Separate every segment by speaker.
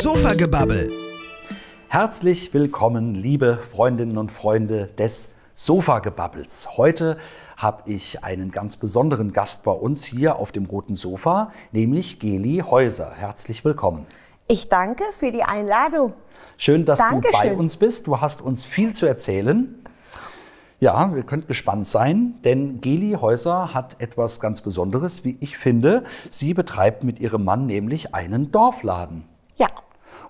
Speaker 1: Sofagebabbel.
Speaker 2: Herzlich willkommen, liebe Freundinnen und Freunde des Sofagebabbels. Heute habe ich einen ganz besonderen Gast bei uns hier auf dem roten Sofa, nämlich Geli Häuser. Herzlich willkommen.
Speaker 3: Ich danke für die Einladung.
Speaker 2: Schön, dass
Speaker 3: Dankeschön.
Speaker 2: du bei uns bist. Du hast uns viel zu erzählen. Ja, ihr könnt gespannt sein, denn Geli Häuser hat etwas ganz Besonderes, wie ich finde. Sie betreibt mit ihrem Mann nämlich einen Dorfladen.
Speaker 3: Ja,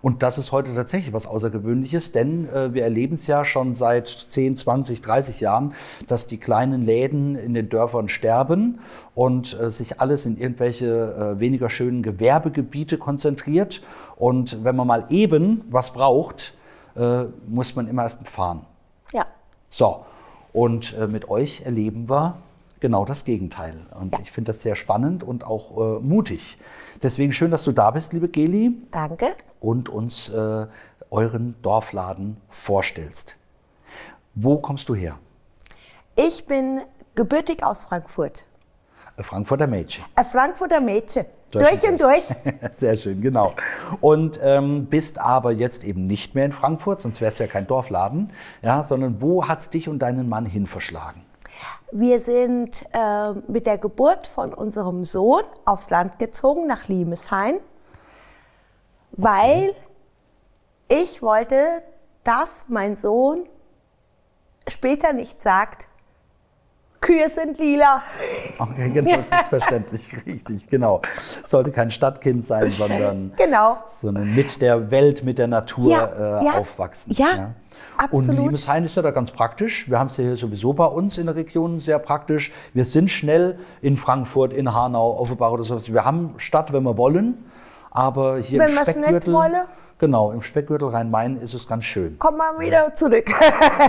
Speaker 2: Und das ist heute tatsächlich was Außergewöhnliches, denn äh, wir erleben es ja schon seit 10, 20, 30 Jahren, dass die kleinen Läden in den Dörfern sterben und äh, sich alles in irgendwelche äh, weniger schönen Gewerbegebiete konzentriert. Und wenn man mal eben was braucht, äh, muss man immer erst fahren.
Speaker 3: ja.
Speaker 2: So, und äh, mit euch erleben wir genau das Gegenteil. Und ich finde das sehr spannend und auch äh, mutig. Deswegen schön, dass du da bist, liebe Geli
Speaker 3: Danke.
Speaker 2: und uns äh, euren Dorfladen vorstellst. Wo kommst du her?
Speaker 3: Ich bin gebürtig aus Frankfurt.
Speaker 2: Äh, Frankfurter Mädchen.
Speaker 3: Ein Frankfurter Mädchen.
Speaker 2: Durch
Speaker 3: Durch,
Speaker 2: und
Speaker 3: durch.
Speaker 2: Sehr schön, genau. Und ähm, bist aber jetzt eben nicht mehr in Frankfurt, sonst wär's ja kein Dorfladen, ja, sondern wo hat's dich und deinen Mann hin verschlagen?
Speaker 3: Wir sind äh, mit der Geburt von unserem Sohn aufs Land gezogen, nach Limeshain, weil ich wollte, dass mein Sohn später nicht sagt, Kühe sind lila.
Speaker 2: Okay, genau, das ist verständlich, richtig, genau. Sollte kein Stadtkind sein, sondern,
Speaker 3: Genau.
Speaker 2: sondern mit der Welt, mit der Natur
Speaker 3: Ja,
Speaker 2: äh,
Speaker 3: ja,
Speaker 2: aufwachsen.
Speaker 3: ja,
Speaker 2: Und
Speaker 3: absolut.
Speaker 2: Liebeshain ist ja da ganz praktisch. Wir haben es ja hier sowieso bei uns in der Region sehr praktisch. Wir sind schnell in Frankfurt, in Hanau, Offenbach oder so. Wir haben Stadt, wenn wir wollen, aber hier
Speaker 3: Wenn
Speaker 2: im Speckgürtel, genau, im Speckgürtel Rhein-Main ist es ganz schön.
Speaker 3: Komm mal wieder zurück.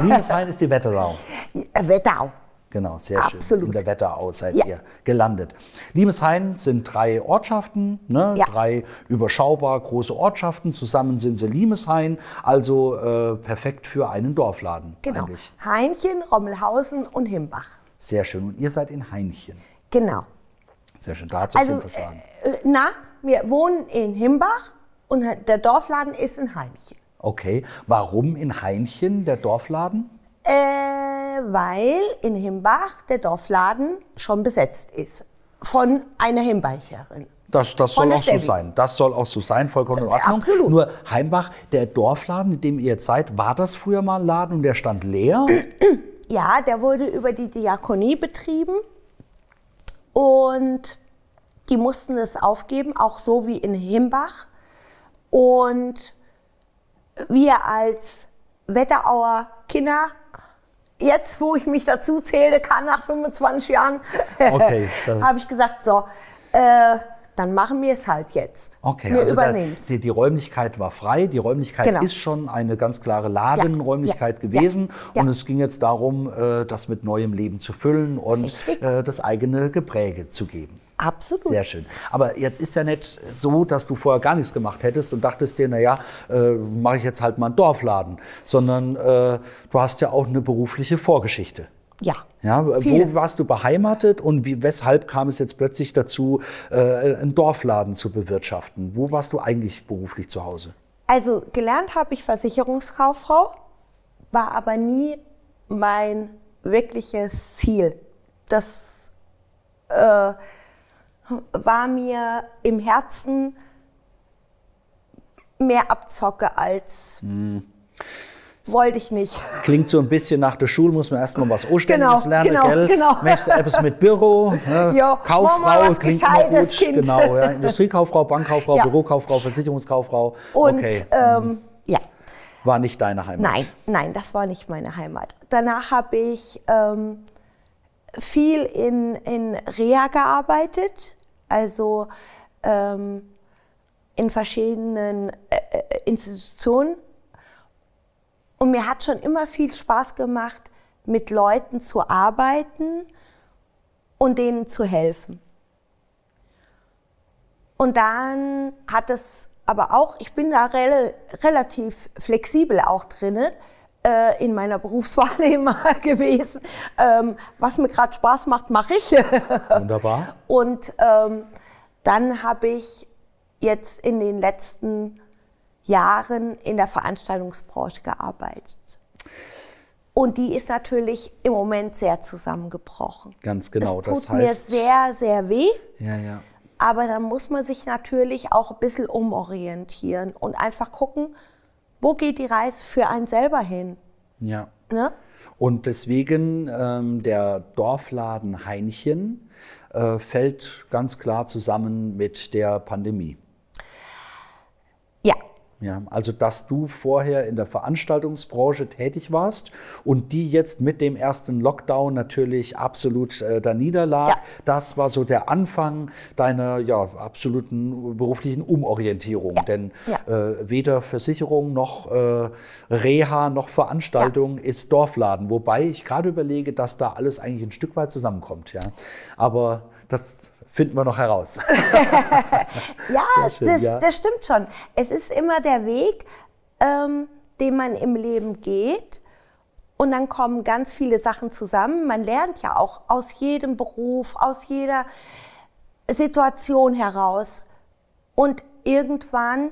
Speaker 2: Liebeshain ist die Wetterau.
Speaker 3: Wetterau.
Speaker 2: Genau, sehr schön.
Speaker 3: Absolut.
Speaker 2: In der Wetterau seid
Speaker 3: Ja.
Speaker 2: ihr gelandet. Liebeshain sind drei Ortschaften, ne?
Speaker 3: Ja.
Speaker 2: drei überschaubar große Ortschaften. Zusammen sind sie Liebeshain, also äh, perfekt für einen Dorfladen.
Speaker 3: Genau.
Speaker 2: Eigentlich.
Speaker 3: Heinchen, Rommelhausen und Himbach.
Speaker 2: Sehr schön. Und ihr seid in Heinchen.
Speaker 3: Genau.
Speaker 2: Sehr schön. Da hat es
Speaker 3: Also,
Speaker 2: also, verschlagen.
Speaker 3: äh, na, wir wohnen in Himbach und der Dorfladen ist in Heinchen.
Speaker 2: Okay. Warum in Heinchen der Dorfladen?
Speaker 3: Äh, weil in Himbach der Dorfladen schon besetzt ist. Von einer Himbacherin.
Speaker 2: Das, das soll auch so
Speaker 3: Steffi.
Speaker 2: sein. Das soll auch so sein, vollkommen in
Speaker 3: Äh,
Speaker 2: Ordnung.
Speaker 3: absolut.
Speaker 2: Nur Heimbach, der Dorfladen, in dem ihr jetzt seid, war das früher mal ein Laden und der stand leer?
Speaker 3: Ja, der wurde über die Diakonie betrieben und die mussten es aufgeben, auch so wie in Himbach. Und wir als Wetterauer Kinder, jetzt wo ich mich dazu zählen kann, nach 25 Jahren,
Speaker 2: Okay,
Speaker 3: habe ich gesagt, so, äh, dann machen wir es halt jetzt.
Speaker 2: Okay,
Speaker 3: wir
Speaker 2: also
Speaker 3: übernehmen es.
Speaker 2: die, die Räumlichkeit war frei. Die Räumlichkeit
Speaker 3: Genau.
Speaker 2: ist schon eine ganz klare Ladenräumlichkeit
Speaker 3: ja,
Speaker 2: gewesen.
Speaker 3: ja,
Speaker 2: Und
Speaker 3: ja.
Speaker 2: es ging jetzt darum, äh, das mit neuem Leben zu füllen und
Speaker 3: Richtig.
Speaker 2: äh, das eigene Gepräge zu geben.
Speaker 3: Absolut.
Speaker 2: Sehr schön. Aber jetzt ist ja nicht so, dass du vorher gar nichts gemacht hättest und dachtest dir, naja, äh, mache ich jetzt halt mal einen Dorfladen. Sondern äh, du hast ja auch eine berufliche Vorgeschichte.
Speaker 3: Ja.
Speaker 2: Ja, wo warst du beheimatet und wie, weshalb kam es jetzt plötzlich dazu, äh, einen Dorfladen zu bewirtschaften? Wo warst du eigentlich beruflich zu Hause?
Speaker 3: Also gelernt habe ich Versicherungskauffrau, war aber nie mein wirkliches Ziel. Das äh, war mir im Herzen mehr Abzocke als wollte ich nicht.
Speaker 2: Klingt so ein bisschen nach der Schule, muss man erstmal was Anständiges
Speaker 3: Genau,
Speaker 2: lernen,
Speaker 3: genau,
Speaker 2: gell?
Speaker 3: genau.
Speaker 2: Möchtest du etwas mit Büro, ne?
Speaker 3: Ja,
Speaker 2: Kauffrau, klingt immer gut.
Speaker 3: Kind.
Speaker 2: Genau, ja. Industriekauffrau, Bankkauffrau,
Speaker 3: Ja.
Speaker 2: Bürokauffrau, Versicherungskauffrau.
Speaker 3: Und
Speaker 2: okay,
Speaker 3: ähm, ja,
Speaker 2: war nicht deine Heimat.
Speaker 3: Nein, nein, das war nicht meine Heimat. Danach habe ich ähm, viel in, in Reha gearbeitet, also ähm, in verschiedenen äh, äh, Institutionen. Und mir hat schon immer viel Spaß gemacht, mit Leuten zu arbeiten und denen zu helfen. Und dann hat es aber auch, ich bin da rel relativ flexibel auch drinne äh, in meiner Berufswahl immer gewesen. Ähm, was mir gerade Spaß macht, mache ich.
Speaker 2: Wunderbar.
Speaker 3: Und ähm, dann habe ich jetzt in den letzten Jahren in der Veranstaltungsbranche gearbeitet. Und die ist natürlich im Moment sehr zusammengebrochen.
Speaker 2: Ganz genau.
Speaker 3: Das tut
Speaker 2: das heißt,
Speaker 3: mir sehr, sehr weh.
Speaker 2: Ja, ja.
Speaker 3: Aber dann muss man sich natürlich auch ein bisschen umorientieren und einfach gucken, wo geht die Reise für einen selber hin.
Speaker 2: Ja.
Speaker 3: Ne?
Speaker 2: Und deswegen ähm, der Dorfladen Heinchen äh, fällt ganz klar zusammen mit der Pandemie.
Speaker 3: Ja,
Speaker 2: Ja, also dass du vorher in der Veranstaltungsbranche tätig warst und die jetzt mit dem ersten Lockdown natürlich absolut äh, da niederlag,
Speaker 3: Ja.
Speaker 2: das war so der Anfang deiner ja, absoluten beruflichen Umorientierung.
Speaker 3: Ja.
Speaker 2: Denn äh, weder Versicherung noch äh, Reha noch Veranstaltung ist Dorfladen. Wobei ich gerade überlege, dass da alles eigentlich ein Stück weit zusammenkommt. Ja. Aber das finden wir noch heraus.
Speaker 3: Ja,
Speaker 2: schön,
Speaker 3: das,
Speaker 2: ja.
Speaker 3: das stimmt schon. Es ist immer der Weg, ähm, den man im Leben geht. Und dann kommen ganz viele Sachen zusammen. Man lernt ja auch aus jedem Beruf, aus jeder Situation heraus. Und irgendwann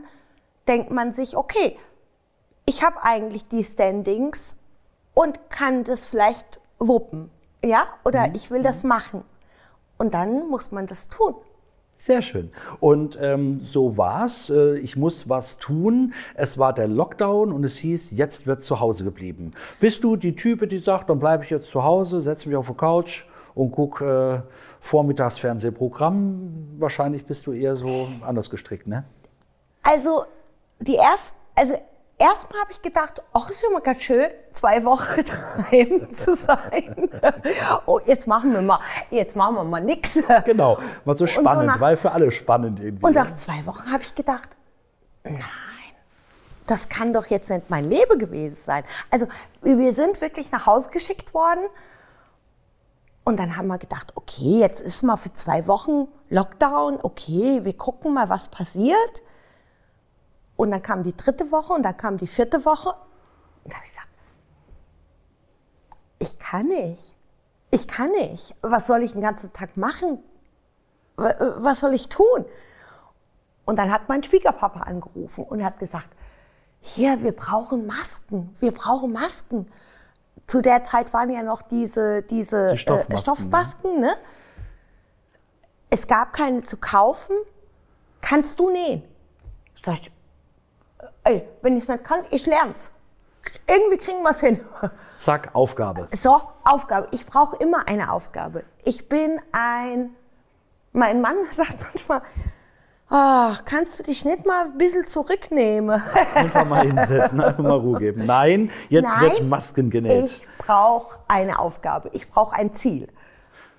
Speaker 3: denkt man sich, okay, ich habe eigentlich die Standings und kann das vielleicht wuppen. Ja, oder ich will das machen. Und dann muss man das tun.
Speaker 2: Sehr schön. Und ähm, so war's. Äh, ich muss was tun. Es war der Lockdown und es hieß, jetzt wird zu Hause geblieben. Bist du die Type, die sagt, dann bleibe ich jetzt zu Hause, setze mich auf die Couch und gucke äh, Vormittagsfernsehprogramm? Wahrscheinlich bist du eher so anders gestrickt, ne?
Speaker 3: Also, die erst, also erstmal habe ich gedacht, ach, ist ja mal ganz schön, zwei Wochen daheim zu sein. oh, jetzt machen wir mal, jetzt machen wir mal nix.
Speaker 2: Genau, war so spannend,
Speaker 3: nach-
Speaker 2: war für alle spannend irgendwie.
Speaker 3: Und
Speaker 2: ne?
Speaker 3: nach zwei Wochen habe ich gedacht, nein, das kann doch jetzt nicht mein Leben gewesen sein. Also wir sind wirklich nach Hause geschickt worden. Und dann haben wir gedacht, okay, jetzt ist mal für zwei Wochen Lockdown, okay, wir gucken mal, was passiert. Und dann kam die dritte Woche und dann kam die vierte Woche. Und da habe ich gesagt, ich kann nicht. Ich kann nicht. Was soll ich den ganzen Tag machen? Äh, Was soll ich tun? Und dann hat mein Schwiegerpapa angerufen und hat gesagt, hier, wir brauchen Masken, wir brauchen Masken. Zu der Zeit waren ja noch diese, diese
Speaker 2: Die Stoffmasken,
Speaker 3: äh, Stoffmasken, ne? Es gab keine zu kaufen. Kannst du nähen? Ich, ey, wenn ich es nicht kann, ich lern's. Irgendwie kriegen wir es hin.
Speaker 2: Zack, Aufgabe.
Speaker 3: So, Aufgabe. Ich brauche immer eine Aufgabe. Ich bin ein. Mein Mann sagt manchmal, ach, kannst du dich nicht mal ein bisschen zurücknehmen?
Speaker 2: Einfach mal hinsetzen, einfach mal Ruhe geben. Nein, jetzt
Speaker 3: Nein,
Speaker 2: wird Masken genäht.
Speaker 3: Ich brauche eine Aufgabe. Ich brauche ein Ziel.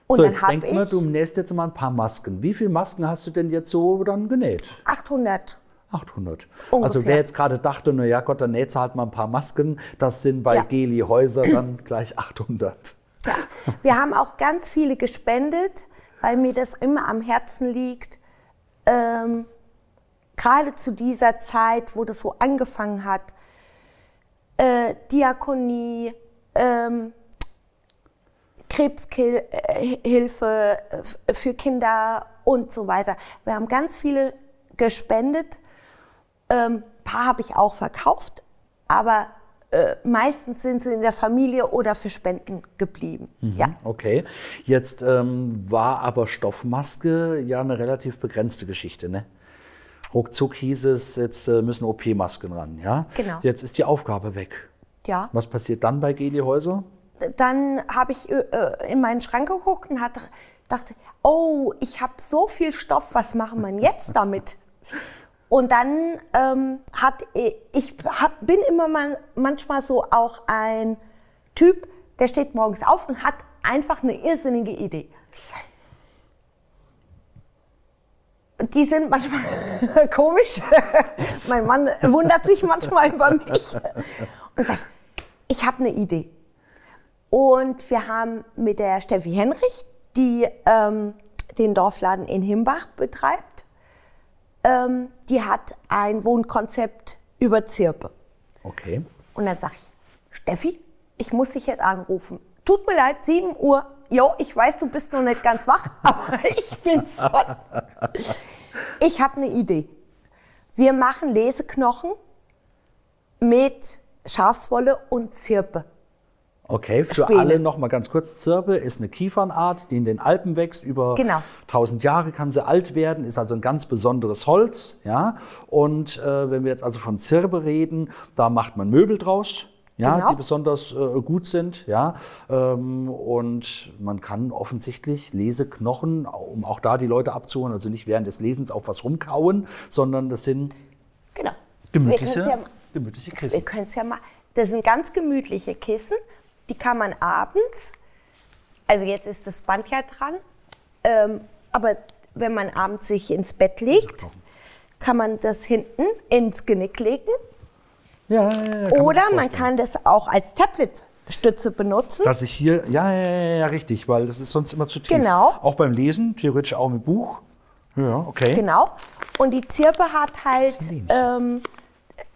Speaker 3: Und
Speaker 2: so,
Speaker 3: dann
Speaker 2: jetzt denk mal,
Speaker 3: ich
Speaker 2: du nähst jetzt mal ein paar Masken. Wie viele Masken hast du denn jetzt so dann genäht?
Speaker 3: 800.
Speaker 2: 800. Also
Speaker 3: Ungefähr.
Speaker 2: wer jetzt gerade dachte, na ja Gott, dann näht halt mal ein paar Masken, das sind bei
Speaker 3: Ja.
Speaker 2: Geli Häuser dann gleich 800.
Speaker 3: Ja. Wir haben auch ganz viele gespendet, weil mir das immer am Herzen liegt. Ähm, Gerade zu dieser Zeit, wo das so angefangen hat, äh, Diakonie, ähm, Krebshilfe äh, für Kinder und so weiter. Wir haben ganz viele gespendet. Ähm, paar habe ich auch verkauft, aber äh, meistens sind sie in der Familie oder für Spenden geblieben. Ja.
Speaker 2: Okay. Jetzt ähm, war aber Stoffmaske ja eine relativ begrenzte Geschichte, ne? Ruckzuck hieß es, jetzt äh, müssen OP-Masken ran, ja?
Speaker 3: Genau.
Speaker 2: Jetzt ist die Aufgabe weg.
Speaker 3: ja.
Speaker 2: Was passiert dann bei Geli Häuser?
Speaker 3: Dann habe ich äh, äh, in meinen Schrank geguckt und hatte, dachte, oh, ich habe so viel Stoff, was machen wir jetzt damit? Und dann ähm, hat ich hab, bin immer mal, manchmal so auch ein Typ, der steht morgens auf und hat einfach eine irrsinnige Idee. Die sind manchmal komisch. mein Mann wundert sich manchmal über mich und sagt, ich habe eine Idee. Und wir haben mit der Steffi Henrich, die ähm, den Dorfladen in Himbach betreibt, ähm, die hat ein Wohnkonzept über Zirpe.
Speaker 2: Okay.
Speaker 3: Und dann sage ich, Steffi, ich muss dich jetzt anrufen. Tut mir leid, 7 Uhr. Jo, ich weiß, du bist noch nicht ganz wach, aber ich bin's schon. Ich habe eine Idee. Wir machen Leseknochen mit Schafswolle und Zirpe.
Speaker 2: Okay, für
Speaker 3: Späne.
Speaker 2: alle noch mal ganz kurz. Zirbe ist eine Kiefernart, die in den Alpen wächst. Über
Speaker 3: Genau.
Speaker 2: 1000 Jahre kann sie alt werden, ist also ein ganz besonderes Holz. Ja? Und äh, wenn wir jetzt also von Zirbe reden, da macht man Möbel draus. Ja,
Speaker 3: Genau.
Speaker 2: die besonders äh, gut sind, ja, ähm, und man kann offensichtlich Leseknochen, um auch da die Leute abzuholen, also nicht während des Lesens auf was rumkauen, sondern das sind
Speaker 3: Genau.
Speaker 2: gemütliche,
Speaker 3: Wir
Speaker 2: gemütliche
Speaker 3: wir
Speaker 2: Kissen.
Speaker 3: können es ja mal. Das sind ganz gemütliche Kissen, die kann man abends, also jetzt ist das Band ja dran, ähm, aber wenn man abends sich ins Bett legt, kann man das hinten ins Genick legen.
Speaker 2: Ja, ja, ja,
Speaker 3: Oder man kann das auch als Tablet-Stütze benutzen.
Speaker 2: Dass ich hier, ja, ja, ja, ja, richtig, weil das ist sonst immer zu tief.
Speaker 3: Genau.
Speaker 2: Auch beim Lesen, theoretisch auch mit Buch. Ja, okay.
Speaker 3: Genau. Und die Zirpe hat halt ähm,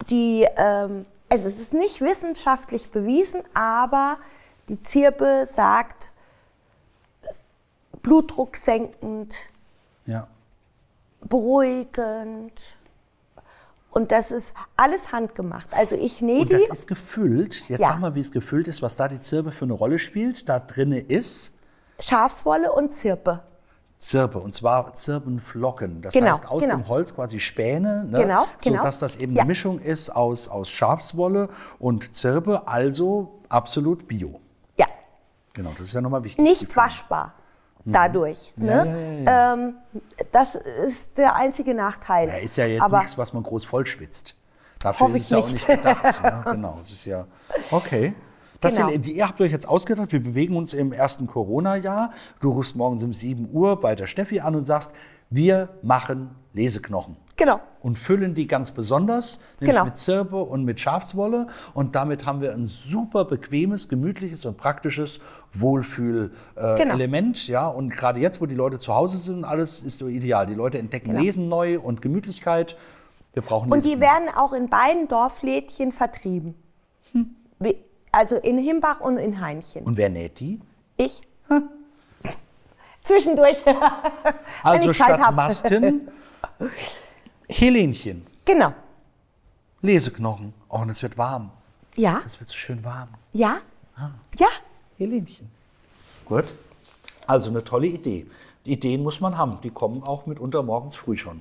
Speaker 3: die, ähm, also es ist nicht wissenschaftlich bewiesen, aber die Zirpe sagt Blutdruck senkend,
Speaker 2: Ja.
Speaker 3: beruhigend. Und das ist alles handgemacht. Also ich nähe
Speaker 2: Und das
Speaker 3: die.
Speaker 2: ist gefüllt. Jetzt
Speaker 3: Ja.
Speaker 2: sag mal, wie es gefüllt ist, was da die Zirbe für eine Rolle spielt. Da drinne ist
Speaker 3: Schafswolle und Zirpe.
Speaker 2: Zirbe, und zwar Zirbenflocken. Das
Speaker 3: Genau,
Speaker 2: heißt, aus
Speaker 3: genau.
Speaker 2: dem Holz quasi Späne, ne?
Speaker 3: Genau, genau.
Speaker 2: sodass das eben
Speaker 3: Ja.
Speaker 2: eine Mischung ist aus, aus Schafswolle und Zirbe, also absolut bio.
Speaker 3: Ja,
Speaker 2: Genau, das ist ja nochmal wichtig.
Speaker 3: Nicht waschbar dadurch.
Speaker 2: Mhm. Ja,
Speaker 3: ne?
Speaker 2: ja,
Speaker 3: Ähm, das ist der einzige Nachteil.
Speaker 2: Ja, ist ja jetzt
Speaker 3: Aber
Speaker 2: nichts, was man groß vollschwitzt. Dafür
Speaker 3: Hoffe
Speaker 2: ist es
Speaker 3: ich
Speaker 2: ja auch
Speaker 3: nicht.
Speaker 2: nicht gedacht. ja, genau, das ist ja okay. Das
Speaker 3: Genau.
Speaker 2: sind, die, ihr habt euch jetzt ausgedacht, wir bewegen uns im ersten Corona-Jahr. Du rufst morgens um 7 Uhr bei der Steffi an und sagst, wir machen Leseknochen
Speaker 3: genau.
Speaker 2: und füllen die ganz besonders, nämlich
Speaker 3: Genau.
Speaker 2: mit Zirbe und mit Schafswolle. Und damit haben wir ein super bequemes, gemütliches und praktisches Wohlfühl-Element. Äh,
Speaker 3: Genau.
Speaker 2: Ja, und gerade jetzt, wo die Leute zu Hause sind und alles, ist so ideal. Die Leute entdecken
Speaker 3: Genau.
Speaker 2: Lesen neu und Gemütlichkeit. Wir brauchen
Speaker 3: Und die werden auch in beiden Dorflädchen vertrieben.
Speaker 2: Hm.
Speaker 3: Also in Himbach und in Heinchen.
Speaker 2: Und wer näht die?
Speaker 3: Ich? Zwischendurch. Wenn
Speaker 2: Also statt
Speaker 3: hab.
Speaker 2: Masken, Helenchen,
Speaker 3: Genau.
Speaker 2: Leseknochen. Oh, und es wird warm.
Speaker 3: Ja?
Speaker 2: Es wird so schön warm.
Speaker 3: Ja?
Speaker 2: Ah.
Speaker 3: Ja?
Speaker 2: Helenchen. Gut. Also eine tolle Idee. Ideen muss man haben. Die kommen auch mitunter morgens früh schon.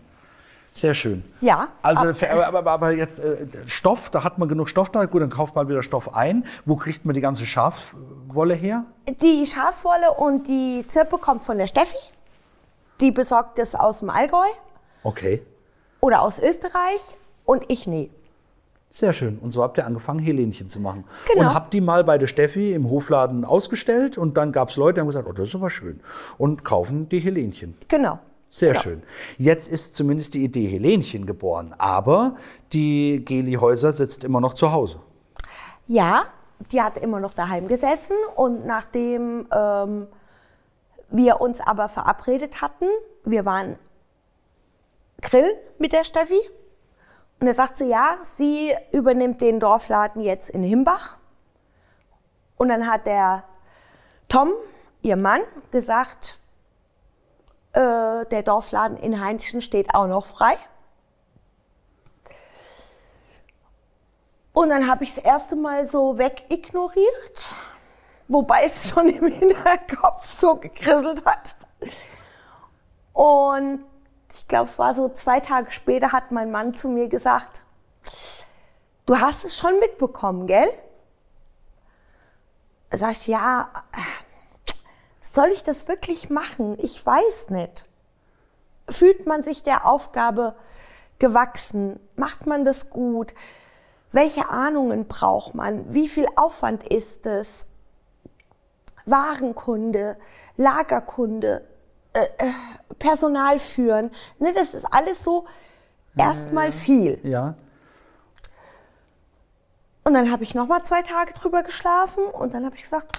Speaker 2: Sehr schön.
Speaker 3: Ja.
Speaker 2: Also,
Speaker 3: Ah,
Speaker 2: aber, aber, jetzt äh, Stoff, da hat man genug Stoff da. Gut, dann kauft man wieder Stoff ein. Wo kriegt man die ganze Schafwolle her?
Speaker 3: Die Schafswolle und die Zirpe kommt von der Steffi. Die besorgt es aus dem Allgäu
Speaker 2: Okay.
Speaker 3: oder aus Österreich. Und ich nähe.
Speaker 2: Sehr schön. Und so habt ihr angefangen, Helenchen zu machen.
Speaker 3: Genau.
Speaker 2: Und habt die mal bei der Steffi im Hofladen ausgestellt und dann gab es Leute, die haben gesagt, oh, das ist aber schön. Und kaufen die Helenchen.
Speaker 3: Genau.
Speaker 2: Sehr
Speaker 3: Genau.
Speaker 2: schön. Jetzt ist zumindest die Idee Helenchen geboren, aber die Geli Häuser sitzt immer noch zu Hause.
Speaker 3: Ja, die hat immer noch daheim gesessen und nachdem ähm, wir uns aber verabredet hatten, wir waren grillen mit der Steffi und da sagt sie, ja, sie übernimmt den Dorfladen jetzt in Himbach. Und dann hat der Tom, ihr Mann, gesagt, äh, der Dorfladen in Heinzchen steht auch noch frei. Und dann habe ich das erste Mal so wegignoriert, wobei es schon im Hinterkopf so gekrisselt hat. Und ich glaube, es war so zwei Tage später, hat mein Mann zu mir gesagt, du hast es schon mitbekommen, gell? Sag ich, ja, soll ich das wirklich machen? Ich weiß nicht. Fühlt man sich der Aufgabe gewachsen? Macht man das gut? Welche Ahnungen braucht man? Wie viel Aufwand ist es? Warenkunde, Lagerkunde, äh, äh, Personal führen. Ne, das ist alles so erstmal viel.
Speaker 2: Ja.
Speaker 3: Und dann habe ich noch mal zwei Tage drüber geschlafen und dann habe ich gesagt,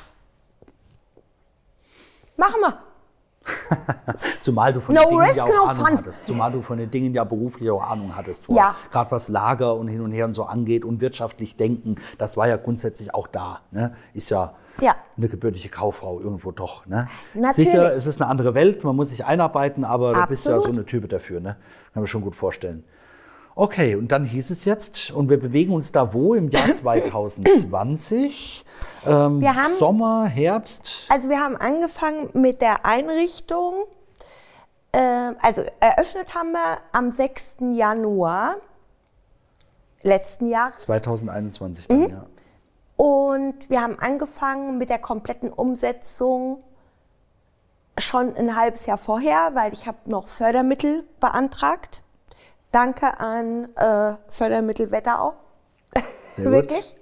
Speaker 3: machen wir.
Speaker 2: Zumal du von
Speaker 3: No
Speaker 2: den Dingen ja
Speaker 3: no
Speaker 2: auch Ahnung
Speaker 3: fun.
Speaker 2: hattest. Zumal du von den Dingen ja beruflich auch Ahnung hattest. Vor.
Speaker 3: Ja.
Speaker 2: Gerade was Lager und hin und her und so angeht und wirtschaftlich denken, das war ja grundsätzlich auch da. Ne? Ist ja,
Speaker 3: Ja.
Speaker 2: eine gebürtige Kauffrau irgendwo doch. Ne?
Speaker 3: Natürlich.
Speaker 2: Sicher, es ist eine andere Welt, man muss sich einarbeiten, aber du bist ja so
Speaker 3: Absolut.
Speaker 2: eine Type dafür. Ne? Kann man schon gut vorstellen. Okay, und dann hieß es jetzt, und wir bewegen uns da wo im Jahr 2020? Ähm,
Speaker 3: haben-
Speaker 2: Sommer, Herbst?
Speaker 3: Also wir haben angefangen mit der Einrichtung. Äh, also eröffnet haben wir am 6. Januar letzten Jahres.
Speaker 2: 2021 dann,
Speaker 3: Mhm.
Speaker 2: ja.
Speaker 3: Und wir haben angefangen mit der kompletten Umsetzung schon ein halbes Jahr vorher, weil ich habe noch Fördermittel beantragt. Danke an äh, Fördermittel Wetterau. Wirklich.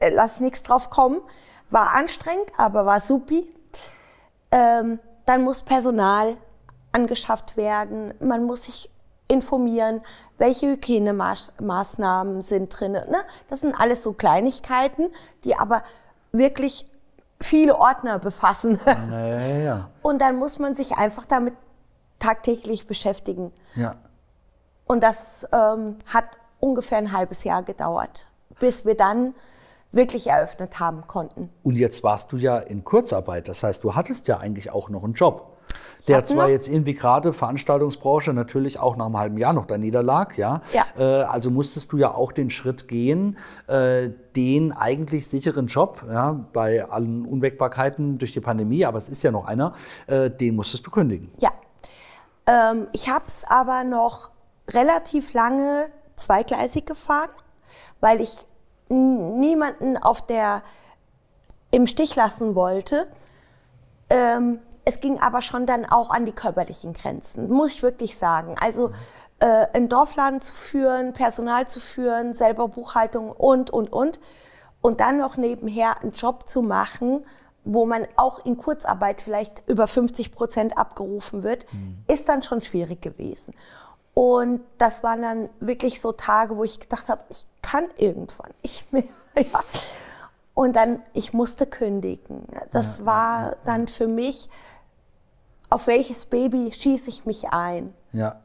Speaker 3: Äh, Lass ich nichts drauf kommen. War anstrengend, aber war supi. Ähm, dann muss Personal angeschafft werden. Man muss sich informieren, welche Hygienemaßnahmen sind drin. Ne? Das sind alles so Kleinigkeiten, die aber wirklich viele Ordner befassen.
Speaker 2: Naja,
Speaker 3: Und dann muss man sich einfach damit tagtäglich beschäftigen.
Speaker 2: ja.
Speaker 3: Und das ähm, hat ungefähr ein halbes Jahr gedauert, bis wir dann wirklich eröffnet haben konnten.
Speaker 2: Und jetzt warst du ja in Kurzarbeit. Das heißt, du hattest ja eigentlich auch noch einen Job. Der zwar jetzt irgendwie gerade Veranstaltungsbranche natürlich auch nach einem halben Jahr noch da niederlag, ja.
Speaker 3: Ja.
Speaker 2: Äh, also musstest du ja auch den Schritt gehen, äh, den eigentlich sicheren Job, ja, bei allen Unwägbarkeiten durch die Pandemie, aber es ist ja noch einer, äh, den musstest du kündigen.
Speaker 3: Ja, ähm, ich habe es aber noch relativ lange zweigleisig gefahren, weil ich niemanden auf der im Stich lassen wollte. Ähm, es ging aber schon dann auch an die körperlichen Grenzen, muss ich wirklich sagen. Also äh, einen Dorfladen zu führen, Personal zu führen, selber Buchhaltung und, und, und. Und dann noch nebenher einen Job zu machen, wo man auch in Kurzarbeit vielleicht über 50 Prozent abgerufen wird, ist dann schon schwierig gewesen. Und das waren dann wirklich so Tage, wo ich gedacht habe, ich kann irgendwann nicht mehr. Ja. Und dann, ich musste kündigen. Das war dann für mich, auf welches Baby schieße ich mich ein?
Speaker 2: Ja.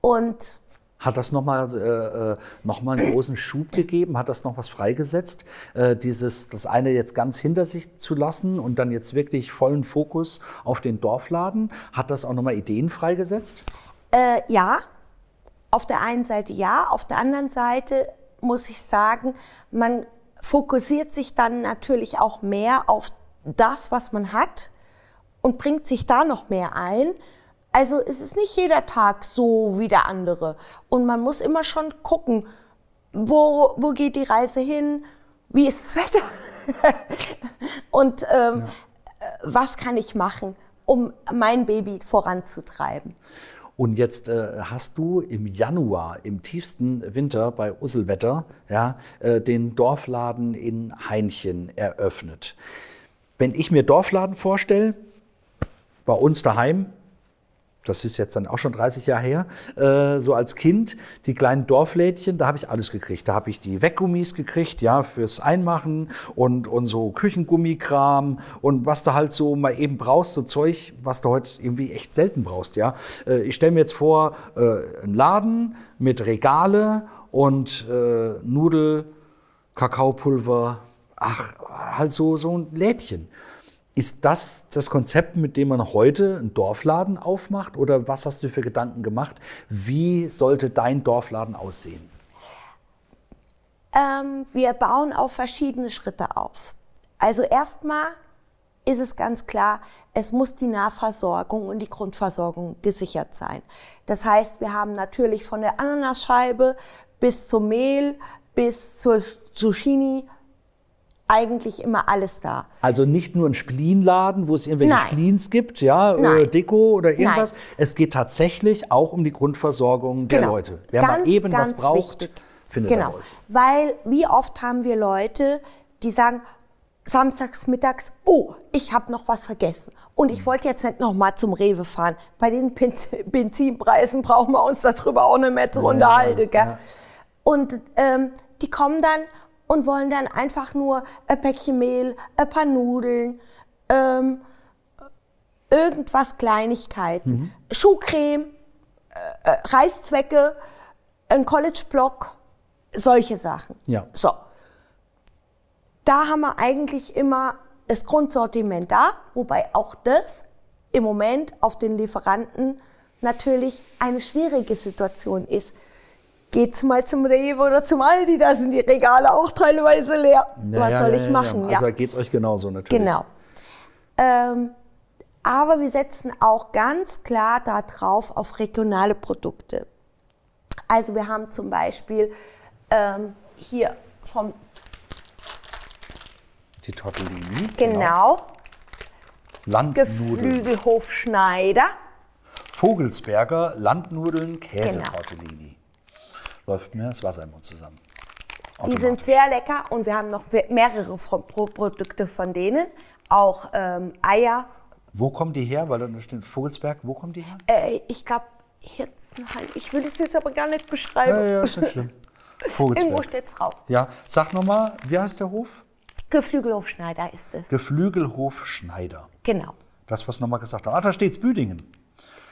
Speaker 3: Und
Speaker 2: Hat das nochmal äh, äh, noch mal einen großen Schub gegeben? Hat das noch was freigesetzt? Äh, dieses, das eine jetzt ganz hinter sich zu lassen und dann jetzt wirklich vollen Fokus auf den Dorfladen? Hat das auch nochmal Ideen freigesetzt?
Speaker 3: Äh, ja, auf der einen Seite ja, auf der anderen Seite muss ich sagen, man fokussiert sich dann natürlich auch mehr auf das, was man hat und bringt sich da noch mehr ein. Also es ist nicht jeder Tag so wie der andere. Und man muss immer schon gucken, wo, wo geht die Reise hin, wie ist das Wetter? Und ähm, äh, was kann ich machen, um mein Baby voranzutreiben.
Speaker 2: Und jetzt äh, hast du im Januar, im tiefsten Winter bei Usselwetter, ja, äh, den Dorfladen in Heinchen eröffnet. Wenn ich mir Dorfladen vorstelle, bei uns daheim, das ist jetzt dann auch schon 30 Jahre her, äh, so als Kind, die kleinen Dorflädchen, da habe ich alles gekriegt. Da habe ich die Weggummis gekriegt, ja, fürs Einmachen und, und so Küchengummikram und was du halt so mal eben brauchst, so Zeug, was du heute irgendwie echt selten brauchst, ja. Äh, ich stelle mir jetzt vor, äh, einen Laden mit Regale und äh, Nudel, Kakaopulver, ach, halt so, so ein Lädchen. Ist das das Konzept, mit dem man heute einen Dorfladen aufmacht? Oder was hast du für Gedanken gemacht? Wie sollte dein Dorfladen aussehen?
Speaker 3: Ähm, wir bauen auf verschiedene Schritte auf. Also erstmal ist es ganz klar, es muss die Nahversorgung und die Grundversorgung gesichert sein. Das heißt, wir haben natürlich von der Ananasscheibe bis zum Mehl, bis zur Zucchini eigentlich immer alles da.
Speaker 2: Also nicht nur ein Splinladen, wo es irgendwelche
Speaker 3: Nein.
Speaker 2: Splins gibt, ja, äh,
Speaker 3: Nein.
Speaker 2: Deko oder irgendwas.
Speaker 3: Nein.
Speaker 2: Es geht tatsächlich auch um die Grundversorgung der
Speaker 3: Genau.
Speaker 2: Leute. Wer mal
Speaker 3: Ganz,
Speaker 2: eben was braucht,
Speaker 3: wichtig.
Speaker 2: findet
Speaker 3: genau.
Speaker 2: euch.
Speaker 3: Weil wie oft haben wir Leute, die sagen, samstags mittags, oh, ich habe noch was vergessen. Und
Speaker 2: Mhm.
Speaker 3: ich wollte jetzt nicht noch mal zum Rewe fahren. Bei den Benz- Benzinpreisen brauchen wir uns darüber auch nicht mehr zu
Speaker 2: Ja,
Speaker 3: unterhalten. Gell?
Speaker 2: ja.
Speaker 3: Und ähm, die kommen dann und wollen dann einfach nur ein Päckchen Mehl, ein paar Nudeln, ähm, irgendwas Kleinigkeiten.
Speaker 2: Mhm.
Speaker 3: Schuhcreme, äh, äh, Reißzwecke, ein College-Block, solche Sachen.
Speaker 2: Ja.
Speaker 3: So. Da haben wir eigentlich immer das Grundsortiment da, wobei auch das im Moment auf den Lieferanten natürlich eine schwierige Situation ist. Geht's mal zum Rewe oder zum Aldi, da sind die Regale auch teilweise leer.
Speaker 2: Ja,
Speaker 3: Was
Speaker 2: ja,
Speaker 3: soll
Speaker 2: ja,
Speaker 3: ich
Speaker 2: ja,
Speaker 3: machen?
Speaker 2: Ja. Also da geht es euch genauso natürlich.
Speaker 3: Genau. Ähm, aber wir setzen auch ganz klar darauf auf regionale Produkte. Also wir haben zum Beispiel ähm, hier vom
Speaker 2: Die Tortellini.
Speaker 3: genau,
Speaker 2: Landnudeln.
Speaker 3: Geflügelhof Schneider.
Speaker 2: Vogelsberger Landnudeln,
Speaker 3: Genau.
Speaker 2: Läuft mir das Wasser im Mund zusammen.
Speaker 3: Die sind sehr lecker und wir haben noch mehrere Produkte von denen. Auch ähm, Eier.
Speaker 2: Wo kommen die her? Weil da steht Vogelsberg. Wo kommen die her?
Speaker 3: Äh, ich glaube, Hirzenheim. Ich will es jetzt aber gar nicht
Speaker 2: Ja,
Speaker 3: beschreiben.
Speaker 2: ja, ist nicht schlimm.
Speaker 3: Irgendwo
Speaker 2: Vogelsberg.
Speaker 3: steht es drauf.
Speaker 2: Ja, sag nochmal, wie heißt der Hof?
Speaker 3: Geflügelhof Schneider ist es.
Speaker 2: Geflügelhof Schneider.
Speaker 3: genau.
Speaker 2: Das, was nochmal gesagt haben. Ah, da steht's Büdingen.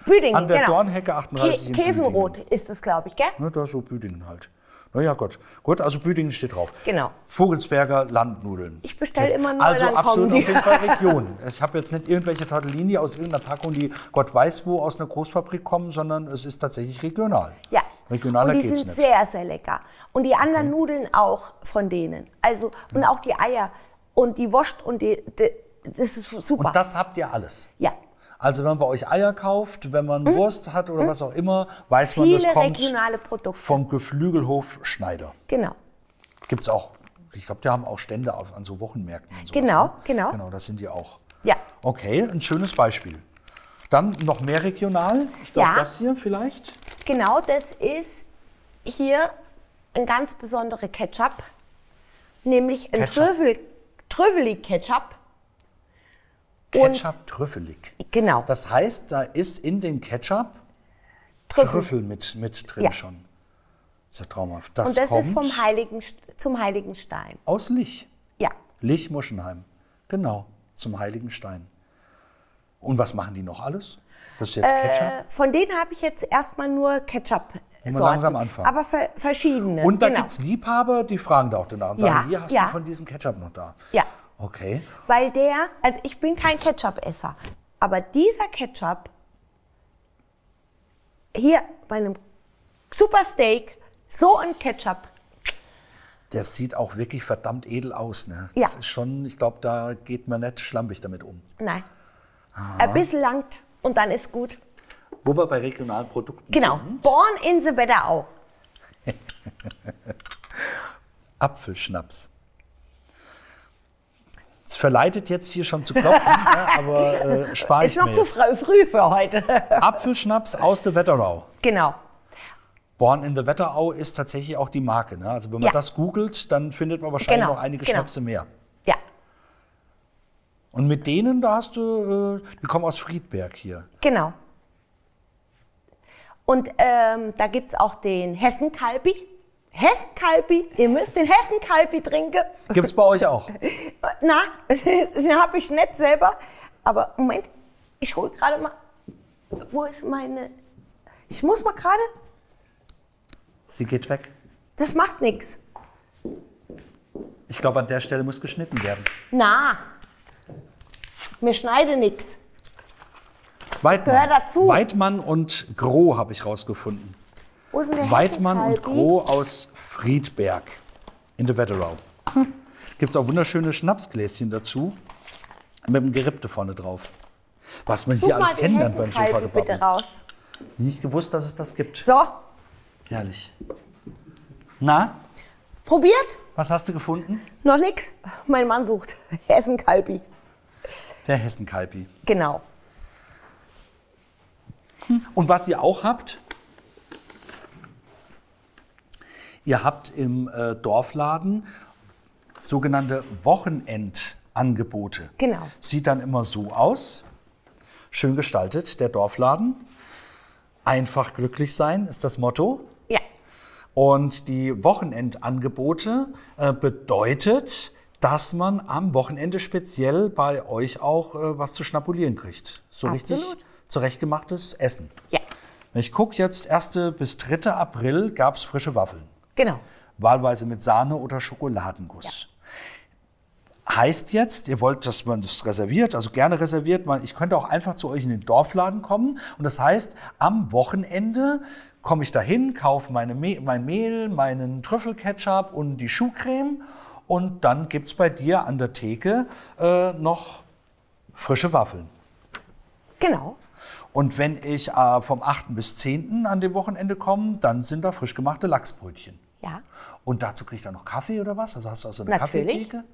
Speaker 3: Büdingen,
Speaker 2: An der
Speaker 3: genau.
Speaker 2: Dornhecke 38 in
Speaker 3: Ke Käfenrot ist es, glaube ich, gell?
Speaker 2: Ne, da so Büdingen halt. Na ja, Gott. Gut, also Büdingen steht drauf.
Speaker 3: Genau.
Speaker 2: Vogelsberger Landnudeln.
Speaker 3: Ich bestelle immer nur,
Speaker 2: Also absolut auf jeden Fall Region. Ich habe jetzt nicht irgendwelche Tortellini aus irgendeiner Packung, die Gott weiß wo aus einer Großfabrik kommen, sondern es ist tatsächlich regional.
Speaker 3: Ja.
Speaker 2: Regionaler
Speaker 3: und die sind
Speaker 2: nicht.
Speaker 3: sehr, sehr lecker. Und die anderen Nudeln auch von denen. Also, und auch die Eier und die Wurst und die, die das ist super.
Speaker 2: Und das habt ihr alles.
Speaker 3: ja.
Speaker 2: Also wenn man bei euch Eier kauft, wenn man Wurst hat oder was auch immer, weiß man?
Speaker 3: Viele
Speaker 2: das kommt
Speaker 3: regionale Produkte.
Speaker 2: vom Geflügelhof Schneider.
Speaker 3: genau.
Speaker 2: Gibt es auch. Ich glaube, die haben auch Stände auf, an so Wochenmärkten sowas.
Speaker 3: Genau,
Speaker 2: ne?
Speaker 3: genau.
Speaker 2: Genau, das sind die auch.
Speaker 3: Ja.
Speaker 2: Okay, ein schönes Beispiel. Dann noch mehr regional. Ich glaube,
Speaker 3: Ja.
Speaker 2: das hier vielleicht.
Speaker 3: Genau, das ist hier ein ganz besonderer Ketchup, nämlich ein. Trüffel, Trüffeli-Ketchup.
Speaker 2: Ketchup trüffelig.
Speaker 3: Genau,
Speaker 2: Das heißt, da ist in den Ketchup
Speaker 3: Trüffel.
Speaker 2: Trüffel mit, mit drin
Speaker 3: Ja.
Speaker 2: schon. ist ja traumhaft. Das,
Speaker 3: Und das
Speaker 2: kommt
Speaker 3: ist vom Heiligen, zum Heiligen Stein.
Speaker 2: aus Lich.
Speaker 3: Ja,
Speaker 2: Lich Muschenheim. Genau, zum Heiligen Stein. Und was machen die noch alles? Das ist jetzt Ketchup.
Speaker 3: äh, von denen habe ich jetzt erstmal nur Ketchup.
Speaker 2: Man langsam anfangen.
Speaker 3: Aber ver verschiedene.
Speaker 2: Und da
Speaker 3: genau.
Speaker 2: gibt es Liebhaber, die fragen da auch danach und sagen,
Speaker 3: Ja,
Speaker 2: hier hast
Speaker 3: ja.
Speaker 2: du von diesem Ketchup noch da.
Speaker 3: Ja,
Speaker 2: Okay.
Speaker 3: weil der, also ich bin kein Ketchup-Esser, aber dieser Ketchup hier bei einem Super Steak, so ein Ketchup,
Speaker 2: Der sieht auch wirklich verdammt edel aus. Ne?
Speaker 3: Ja.
Speaker 2: Das ist schon, ich glaube, da geht man nicht schlampig damit um.
Speaker 3: nein, ein bisschen langt und dann ist gut.
Speaker 2: Wo wir bei regionalen Produkten
Speaker 3: Genau,
Speaker 2: sind.
Speaker 3: born in the Wetterau.
Speaker 2: Apfelschnaps. Es verleitet jetzt hier schon zu klopfen, ne, aber äh, spare ich
Speaker 3: Ist noch zu früh, früh für heute.
Speaker 2: Apfelschnaps aus der Wetterau.
Speaker 3: genau,
Speaker 2: Born in the Wetterau ist tatsächlich auch die Marke. Ne? Also wenn man
Speaker 3: Ja.
Speaker 2: das googelt, dann findet man wahrscheinlich
Speaker 3: Genau,
Speaker 2: noch einige
Speaker 3: genau.
Speaker 2: Schnapse mehr.
Speaker 3: ja,
Speaker 2: Und mit denen, da hast du, äh, die kommen aus Friedberg hier.
Speaker 3: genau. Und ähm, da gibt es auch den Hessenkalbi. Hessenkalbi, ihr müsst den Hessenkalbi trinken.
Speaker 2: Gibt es bei euch auch?
Speaker 3: Na, den habe ich nicht selber. Aber Moment, ich hole gerade mal. Wo ist meine. Ich muss mal gerade.
Speaker 2: Sie geht weg.
Speaker 3: Das macht nichts.
Speaker 2: Ich glaube, an der Stelle muss geschnitten werden.
Speaker 3: Na, mir schneide nichts.
Speaker 2: Weidmann.
Speaker 3: gehört dazu.
Speaker 2: Weidmann und Groh habe ich rausgefunden.
Speaker 3: Wo ist denn der
Speaker 2: Weidmann und? Groh aus Friedberg in der Wetterau. Gibt es auch wunderschöne Schnapsgläschen dazu mit dem Gerippte vorne drauf. Was man
Speaker 3: Such
Speaker 2: hier alles kennenlernt beim
Speaker 3: Hessenkalbi bitte raus.
Speaker 2: Nicht gewusst, dass es das gibt.
Speaker 3: So,
Speaker 2: Herrlich. Na,
Speaker 3: probiert?
Speaker 2: was hast du gefunden?
Speaker 3: Noch nichts? Mein Mann sucht Hessenkalbi.
Speaker 2: Der Hessenkalbi.
Speaker 3: Genau.
Speaker 2: Und was ihr auch habt, ihr habt im äh, Dorfladen sogenannte Wochenendangebote.
Speaker 3: Genau.
Speaker 2: Sieht dann immer so aus. Schön gestaltet, der Dorfladen. Einfach glücklich sein ist das Motto.
Speaker 3: Ja,
Speaker 2: Und die Wochenendangebote äh, bedeutet, dass man am Wochenende speziell bei euch auch äh, was zu schnapulieren kriegt. So richtig
Speaker 3: Absolut.
Speaker 2: zurechtgemachtes Essen.
Speaker 3: ja,
Speaker 2: ich gucke, jetzt 1. bis 3. April gab es frische Waffeln.
Speaker 3: Genau.
Speaker 2: Wahlweise mit Sahne oder Schokoladenguss. Heißt jetzt, ihr wollt, dass man das reserviert, also gerne reserviert. Ich könnte auch einfach zu euch in den Dorfladen kommen. Und das heißt, am Wochenende komme ich dahin, kaufe meine Me mein Mehl, meinen Trüffelketchup und die Schuhcreme und dann gibt es bei dir an der Theke äh, noch frische Waffeln.
Speaker 3: Genau.
Speaker 2: Und wenn ich äh, vom 8. bis 10. an dem Wochenende komme, dann sind da frisch gemachte Lachsbrötchen.
Speaker 3: Ja.
Speaker 2: Und dazu ich dann noch Kaffee oder was? Also hast du auch so eine
Speaker 3: Natürlich.
Speaker 2: Kaffeetheke?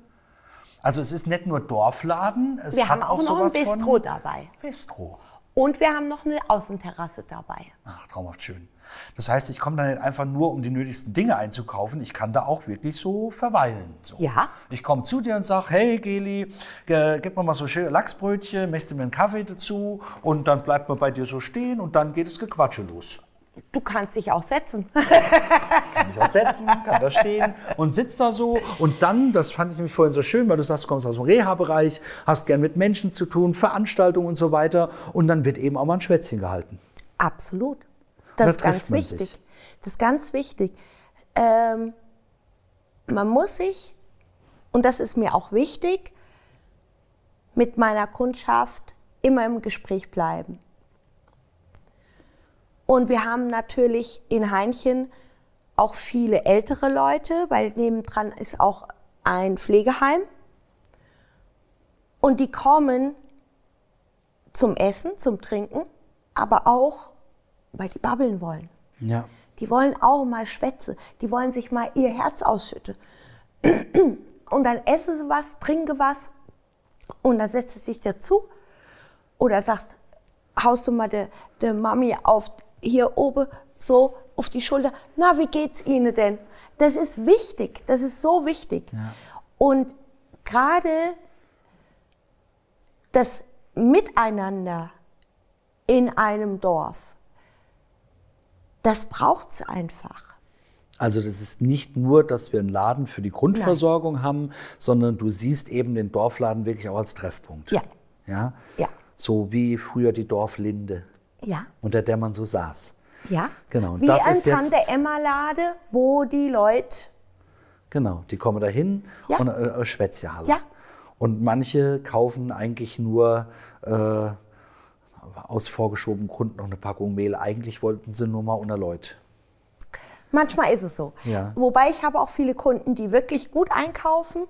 Speaker 2: Also es ist nicht nur Dorfladen, es
Speaker 3: Wir
Speaker 2: hat
Speaker 3: haben auch noch ein Bistro dabei.
Speaker 2: Bistro.
Speaker 3: Und wir haben noch eine Außenterrasse dabei.
Speaker 2: Ach, traumhaft schön. Das heißt, ich komme da nicht einfach nur, um die nötigsten Dinge einzukaufen. Ich kann da auch wirklich so verweilen. So.
Speaker 3: Ja.
Speaker 2: Ich komme zu dir und sage, hey Geli, äh, gib mir mal so schöne Lachsbrötchen, mächst du mir einen Kaffee dazu und dann bleibt man bei dir so stehen und dann geht das Gequatsche los.
Speaker 3: Du kannst dich auch setzen.
Speaker 2: Kann mich auch setzen, kann da stehen und sitzt da so. Und dann, das fand ich nämlich vorhin so schön, weil du sagst, du kommst aus dem Reha-Bereich, hast gern mit Menschen zu tun, Veranstaltungen und so weiter. Und dann wird eben auch mal ein Schwätzchen gehalten.
Speaker 3: Absolut.
Speaker 2: Da
Speaker 3: Das ist ganz wichtig.
Speaker 2: sich.
Speaker 3: Das ist ganz wichtig. Ähm, man muss sich, und das ist mir auch wichtig, mit meiner Kundschaft immer im Gespräch bleiben. Und wir haben natürlich in Heinchen auch viele ältere Leute, weil nebendran ist auch ein Pflegeheim. Und die kommen zum Essen, zum Trinken, aber auch, weil die babbeln wollen.
Speaker 2: Ja.
Speaker 3: Die wollen auch mal Schwätze. Die wollen sich mal ihr Herz ausschütten. Und dann esse sie was, trinke was und dann setzt es dich dazu. Oder sagst, haust du mal der de Mami auf hier oben so auf die Schulter. Na, wie geht's Ihnen denn? Das ist wichtig. Das ist so wichtig.
Speaker 2: Ja.
Speaker 3: Und gerade das Miteinander in einem Dorf, das braucht's einfach.
Speaker 2: Also das ist nicht nur, dass wir einen Laden für die Grundversorgung haben, sondern du siehst eben den Dorfladen wirklich auch als Treffpunkt.
Speaker 3: Ja.
Speaker 2: Ja.
Speaker 3: Ja.
Speaker 2: So wie früher die Dorflinde,
Speaker 3: Ja.
Speaker 2: unter der man so saß.
Speaker 3: Ja.
Speaker 2: Genau, und
Speaker 3: Wie ein
Speaker 2: ist jetzt-
Speaker 3: Tante Emma Lade, wo die Leute
Speaker 2: Genau, die kommen dahin
Speaker 3: Ja.
Speaker 2: und äh, Schwätzjahalle.
Speaker 3: Ja.
Speaker 2: Und manche kaufen eigentlich nur äh, aus vorgeschobenen Grund noch eine Packung Mehl. Eigentlich wollten sie nur mal unter Leute.
Speaker 3: Manchmal ist es so.
Speaker 2: Ja.
Speaker 3: Wobei ich habe auch viele Kunden, die wirklich gut einkaufen.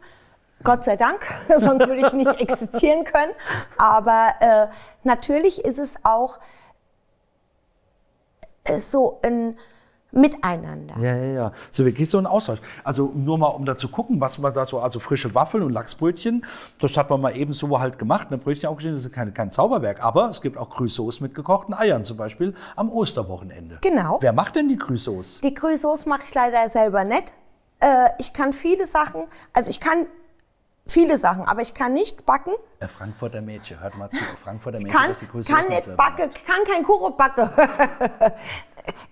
Speaker 3: Gott sei Dank, sonst würde ich nicht existieren können. Aber äh, natürlich ist es auch so ein Miteinander.
Speaker 2: Ja, ja, ja. So wirklich so ein Austausch. Also nur mal, um da zu gucken, was man da so, also frische Waffeln und Lachsbrötchen, das hat man mal eben so halt gemacht. Ein Brötchen auch geschnitten, das ist kein, kein Zauberwerk. Aber es gibt auch Crusoes mit gekochten Eiern, zum Beispiel am Osterwochenende.
Speaker 3: Genau.
Speaker 2: Wer macht denn die Crusoes?
Speaker 3: Die Grüßos mache ich leider selber nicht. Äh, ich kann viele Sachen, also ich kann viele Sachen, aber ich kann nicht backen.
Speaker 2: Äh, Frankfurter Mädchen, hört mal zu. Frankfurter Mädchen,
Speaker 3: kann,
Speaker 2: das die Crusoes
Speaker 3: kann nicht backen, kann kein Kuchen backen.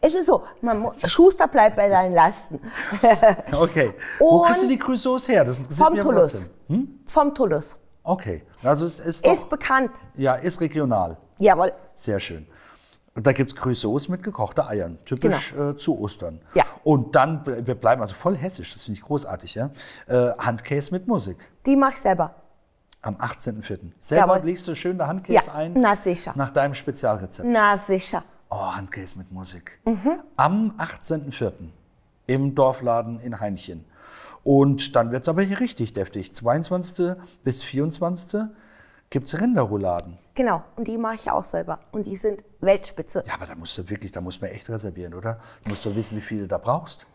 Speaker 3: es ist so, man muss, Schuster bleibt bei deinen Lasten.
Speaker 2: Okay. Wo
Speaker 3: Und
Speaker 2: kriegst du die Crusoes her? Das interessiert
Speaker 3: vom
Speaker 2: mich trotzdem. Hm?
Speaker 3: Vom Toulouse.
Speaker 2: Okay. Also es ist doch,
Speaker 3: Ist bekannt.
Speaker 2: ja, ist regional.
Speaker 3: Jawohl.
Speaker 2: Sehr schön. Da gibt es Crusoes mit gekochten Eiern, typisch äh, zu Ostern.
Speaker 3: Ja.
Speaker 2: Und dann, wir bleiben also voll hessisch, das finde ich großartig, ja. Äh, Handkäse mit Musik
Speaker 3: Die mache ich selber.
Speaker 2: am 18.04. Selber
Speaker 3: Jawohl.
Speaker 2: legst du schön der Handkäse
Speaker 3: Ja,
Speaker 2: ein,
Speaker 3: na sicher.
Speaker 2: nach deinem Spezialrezept.
Speaker 3: Na sicher.
Speaker 2: Oh, Handkäse mit Musik.
Speaker 3: Mhm.
Speaker 2: Am 18.04. im Dorfladen in Heinchen. Und dann wird es aber hier richtig deftig. 22. bis 24. gibt es Rinderrouladen.
Speaker 3: Genau. Und die mache ich auch selber. Und die sind Weltspitze.
Speaker 2: Ja, aber da musst du wirklich, da muss man echt reservieren, oder? Du musst doch wissen, wie viele du da brauchst.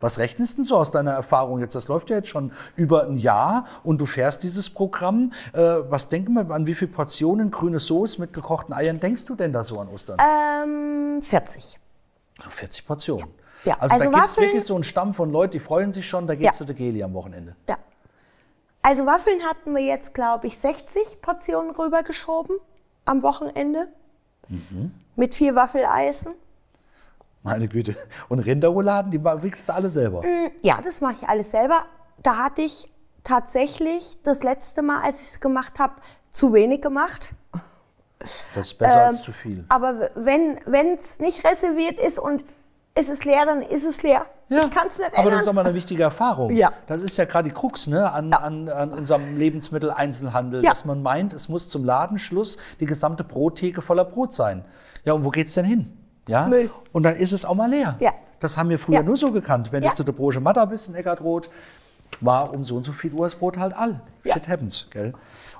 Speaker 2: Was rechnest du denn so aus deiner Erfahrung jetzt? Das läuft ja jetzt schon über ein Jahr und du fährst dieses Programm. Äh, was denken wir, an wie viele Portionen grüne Soße mit gekochten Eiern denkst du denn da so an Ostern?
Speaker 3: Ähm, 40.
Speaker 2: 40 Portionen.
Speaker 3: Ja,
Speaker 2: Also,
Speaker 3: also
Speaker 2: da gibt es wirklich so einen Stamm von Leuten, die freuen sich schon, da
Speaker 3: Ja.
Speaker 2: geht's zu der Geli am Wochenende.
Speaker 3: Ja. Also Waffeln hatten wir jetzt, glaube ich, 60 Portionen rübergeschoben am Wochenende.
Speaker 2: Mhm.
Speaker 3: Mit vier Waffeleisen.
Speaker 2: Meine Güte. Und Rinderrouladen, die wickelst du alle selber.
Speaker 3: Mm, Ja, das mache ich alles selber. Da hatte ich tatsächlich das letzte Mal, als ich es gemacht habe, zu wenig gemacht.
Speaker 2: Das ist besser
Speaker 3: Ähm,
Speaker 2: als zu viel.
Speaker 3: Aber wenn es nicht reserviert ist und es ist leer, dann ist es leer. ich kann es nicht
Speaker 2: aber das ist
Speaker 3: ändern.
Speaker 2: doch mal eine wichtige Erfahrung.
Speaker 3: Ja.
Speaker 2: Das ist ja gerade die Krux ne, an, an, an unserem Lebensmitteleinzelhandel,
Speaker 3: Ja.
Speaker 2: dass man meint, es muss zum Ladenschluss die gesamte Brottheke voller Brot sein. Ja, und wo geht's denn hin? Ja?
Speaker 3: Müll.
Speaker 2: Und dann ist es auch mal leer.
Speaker 3: Ja.
Speaker 2: Das haben wir früher
Speaker 3: Ja.
Speaker 2: nur so gekannt. Wenn
Speaker 3: Ja.
Speaker 2: du zu der Brosche Matter bist in Eckertrot, war um so und so viel Uhr das Brot halt all.
Speaker 3: Ja.
Speaker 2: Shit happens, gell?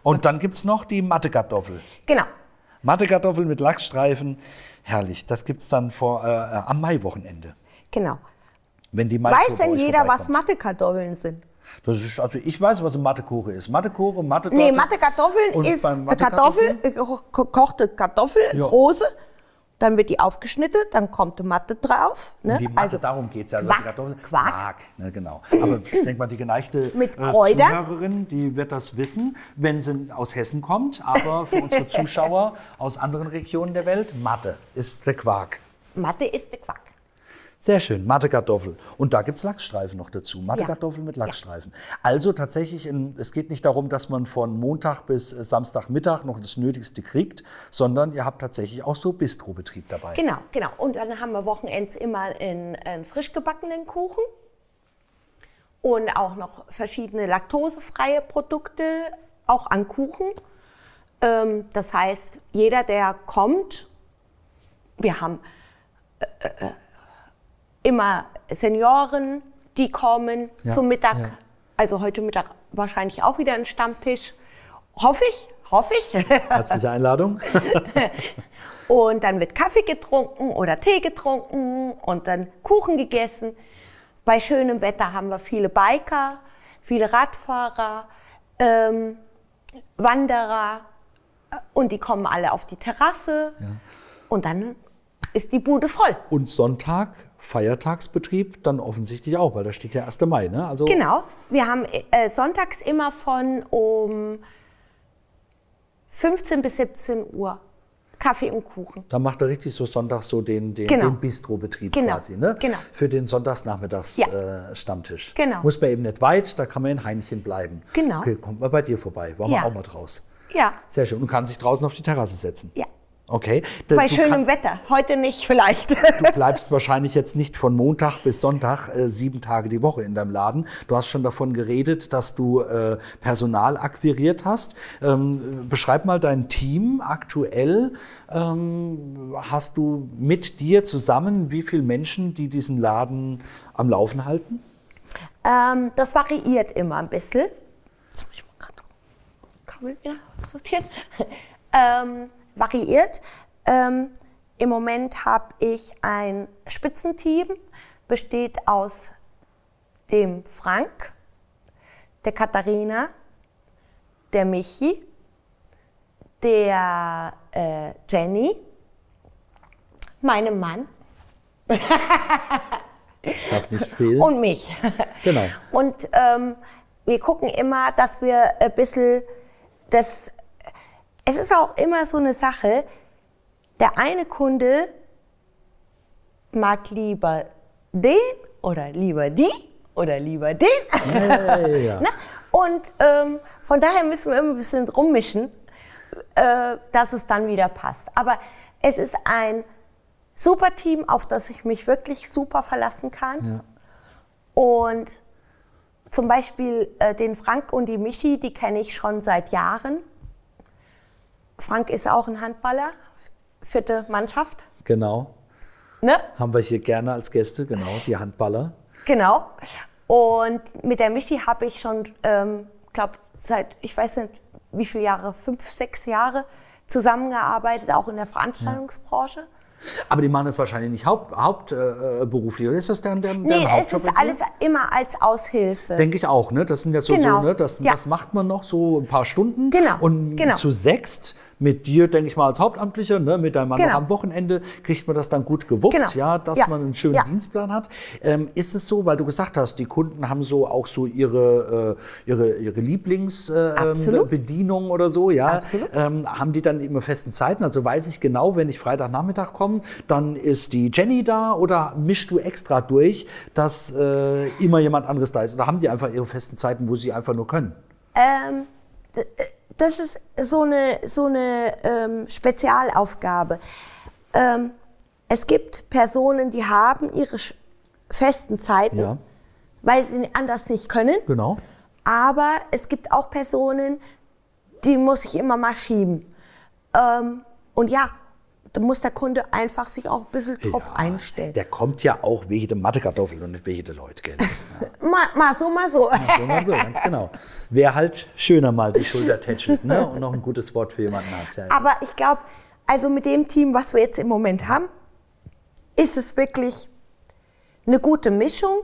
Speaker 2: Und dann gibt es noch die Mattekartoffel.
Speaker 3: Genau.
Speaker 2: Mattekartoffel mit Lachsstreifen, herrlich. Das gibt es dann vor, äh, äh, am Maiwochenende.
Speaker 3: Genau.
Speaker 2: Wenn die
Speaker 3: Weiß denn jeder, was
Speaker 2: vorbeikommt.
Speaker 3: Mattekartoffeln sind?
Speaker 2: Das ist, also ich weiß, was eine Mattekuche ist. Mattekuche, Mathe.
Speaker 3: Nee, Mattekartoffeln
Speaker 2: Und
Speaker 3: ist eine Kartoffel,
Speaker 2: Mattekartoffeln?
Speaker 3: äh, ge- gekochte Kartoffel,
Speaker 2: Ja.
Speaker 3: große. Dann wird die aufgeschnitten, dann kommt die Matte drauf. Ne?
Speaker 2: Die Matte,
Speaker 3: also
Speaker 2: darum geht es ja. Also
Speaker 3: Quark,
Speaker 2: die Kartoffel,
Speaker 3: Quark.
Speaker 2: ne, genau. Aber ich denke mal, die geneigte
Speaker 3: Mit
Speaker 2: äh,
Speaker 3: Kräutern?
Speaker 2: Zuhörerin, die wird das wissen, wenn sie aus Hessen kommt. Aber für unsere Zuschauer aus anderen Regionen der Welt, Matte ist der Quark.
Speaker 3: Matte ist der Quark.
Speaker 2: Sehr schön, Mattekartoffel. Und da gibt es Lachsstreifen noch dazu. Mattekartoffel mit Lachsstreifen. Also tatsächlich, in, es geht nicht darum, dass man von Montag bis äh, Samstagmittag noch das Nötigste kriegt, sondern ihr habt tatsächlich auch so Bistrobetrieb dabei.
Speaker 3: Genau, genau. Und dann haben wir Wochenends immer einen, einen frisch gebackenen Kuchen und auch noch verschiedene laktosefreie Produkte, auch an Kuchen. Ähm, das heißt, jeder, der kommt, wir haben äh, äh, immer Senioren, die kommen
Speaker 2: Ja,
Speaker 3: zum Mittag.
Speaker 2: ja.
Speaker 3: Also heute Mittag wahrscheinlich auch wieder ein Stammtisch. Hoffe ich, hoffe ich.
Speaker 2: Herzliche Einladung.
Speaker 3: Und dann wird Kaffee getrunken oder Tee getrunken und dann Kuchen gegessen. Bei schönem Wetter haben wir viele Biker, viele Radfahrer, ähm, Wanderer äh, und die kommen alle auf die Terrasse und dann ist die Bude voll.
Speaker 2: Und Sonntag, Feiertagsbetrieb, dann offensichtlich auch, weil da steht ja 1. Mai. Ne? Also
Speaker 3: Genau, wir haben äh, sonntags immer von um 15 bis 17 Uhr Kaffee und Kuchen.
Speaker 2: Da macht er richtig so sonntags so den, den,
Speaker 3: Genau.
Speaker 2: den Bistrobetrieb
Speaker 3: Genau,
Speaker 2: quasi, ne?
Speaker 3: genau.
Speaker 2: Für den Sonntagsnachmittags
Speaker 3: Ja.
Speaker 2: äh, Stammtisch.
Speaker 3: Genau.
Speaker 2: Muss man eben nicht weit, da kann man in Heinchen bleiben.
Speaker 3: Genau.
Speaker 2: Okay, kommt mal bei dir vorbei. Wollen
Speaker 3: Ja.
Speaker 2: wir auch mal draus.
Speaker 3: Ja,
Speaker 2: Sehr schön. Und kann sich draußen auf die Terrasse setzen.
Speaker 3: ja.
Speaker 2: Okay.
Speaker 3: Bei
Speaker 2: du
Speaker 3: schönem
Speaker 2: kann-
Speaker 3: Wetter. Heute nicht vielleicht.
Speaker 2: Du bleibst wahrscheinlich jetzt nicht von Montag bis Sonntag äh, sieben Tage die Woche in deinem Laden. Du hast schon davon geredet, dass du äh, Personal akquiriert hast. Ähm, beschreib mal dein Team aktuell. Ähm, hast du mit dir zusammen wie viele Menschen, die diesen Laden am Laufen halten?
Speaker 3: ähm, das variiert immer ein bisschen. Jetzt muss ich mal gerade Kabel wieder sortieren. ähm, variiert. Ähm, Im Moment habe ich ein Spitzenteam, besteht aus dem Frank, der Katharina, der Michi, der äh, Jenny, meinem Mann
Speaker 2: Darf nicht fehlen.
Speaker 3: und mich.
Speaker 2: genau.
Speaker 3: Und ähm, wir gucken immer, dass wir ein bisschen das. Es ist auch immer so eine Sache, der eine Kunde mag lieber den oder lieber die oder lieber den.
Speaker 2: Ja, ja, ja.
Speaker 3: Ne? Und ähm, von daher müssen wir immer ein bisschen rummischen, äh, dass es dann wieder passt. Aber es ist ein super Team, auf das ich mich wirklich super verlassen kann. Und zum Beispiel äh, den Frank und die Michi, die kenne ich schon seit Jahren. Frank ist auch ein Handballer, vierte Mannschaft.
Speaker 2: Genau.
Speaker 3: Ne?
Speaker 2: Haben wir hier gerne als Gäste, genau, die Handballer.
Speaker 3: Genau. Und mit der Michi habe ich schon, ähm, glaube seit, ich weiß nicht wie viele Jahre, fünf, sechs Jahre zusammengearbeitet, auch in der Veranstaltungsbranche.
Speaker 2: Aber die machen das wahrscheinlich nicht haupt, hauptberuflich, äh, oder ist das deren, deren,
Speaker 3: Nee,
Speaker 2: deren
Speaker 3: es ist alles immer als Aushilfe.
Speaker 2: Denke ich auch, ne? Das sind ja so,
Speaker 3: Genau,
Speaker 2: so ne? Das,
Speaker 3: ja.
Speaker 2: das macht man noch so ein paar Stunden.
Speaker 3: Genau,
Speaker 2: Und
Speaker 3: genau.
Speaker 2: zu sechst mit dir, denke ich mal, als Hauptamtlicher, ne? mit deinem Mann
Speaker 3: Genau.
Speaker 2: am Wochenende, kriegt man das dann gut gewuppt,
Speaker 3: Genau.
Speaker 2: ja, dass
Speaker 3: Ja.
Speaker 2: man einen schönen
Speaker 3: Ja.
Speaker 2: Dienstplan hat. Ähm, ist es so, weil du gesagt hast, die Kunden haben so auch so ihre, äh, ihre, ihre Lieblingsbedienung
Speaker 3: Absolut.
Speaker 2: Bedienung oder so, ja?
Speaker 3: Absolut.
Speaker 2: Ähm, haben die dann immer festen Zeiten? Also weiß ich genau, wenn ich Freitagnachmittag komme, dann ist die Jenny da oder mischst du extra durch, dass äh, immer jemand anderes da ist? Oder haben die einfach ihre festen Zeiten, wo sie einfach nur können?
Speaker 3: Ähm, äh, das ist so eine, so eine ähm, Spezialaufgabe. Ähm, es gibt Personen, die haben ihre festen Zeiten,
Speaker 2: Ja,
Speaker 3: weil sie anders nicht können.
Speaker 2: genau.
Speaker 3: Aber es gibt auch Personen, die muss ich immer mal schieben. Ähm, und ja, da muss der Kunde einfach sich auch ein bisschen drauf
Speaker 2: Ja,
Speaker 3: einstellen.
Speaker 2: Der kommt ja auch wegen der Mattekartoffeln und nicht wegen der Leute, gell? Ja.
Speaker 3: Mal, mal so, mal so.
Speaker 2: So mal so, ganz genau. Wer halt schöner mal die Schulter tätschelt ne? und noch ein gutes Wort für jemanden hat. Ja,
Speaker 3: Aber ich glaube, also mit dem Team, was wir jetzt im Moment haben, ist es wirklich eine gute Mischung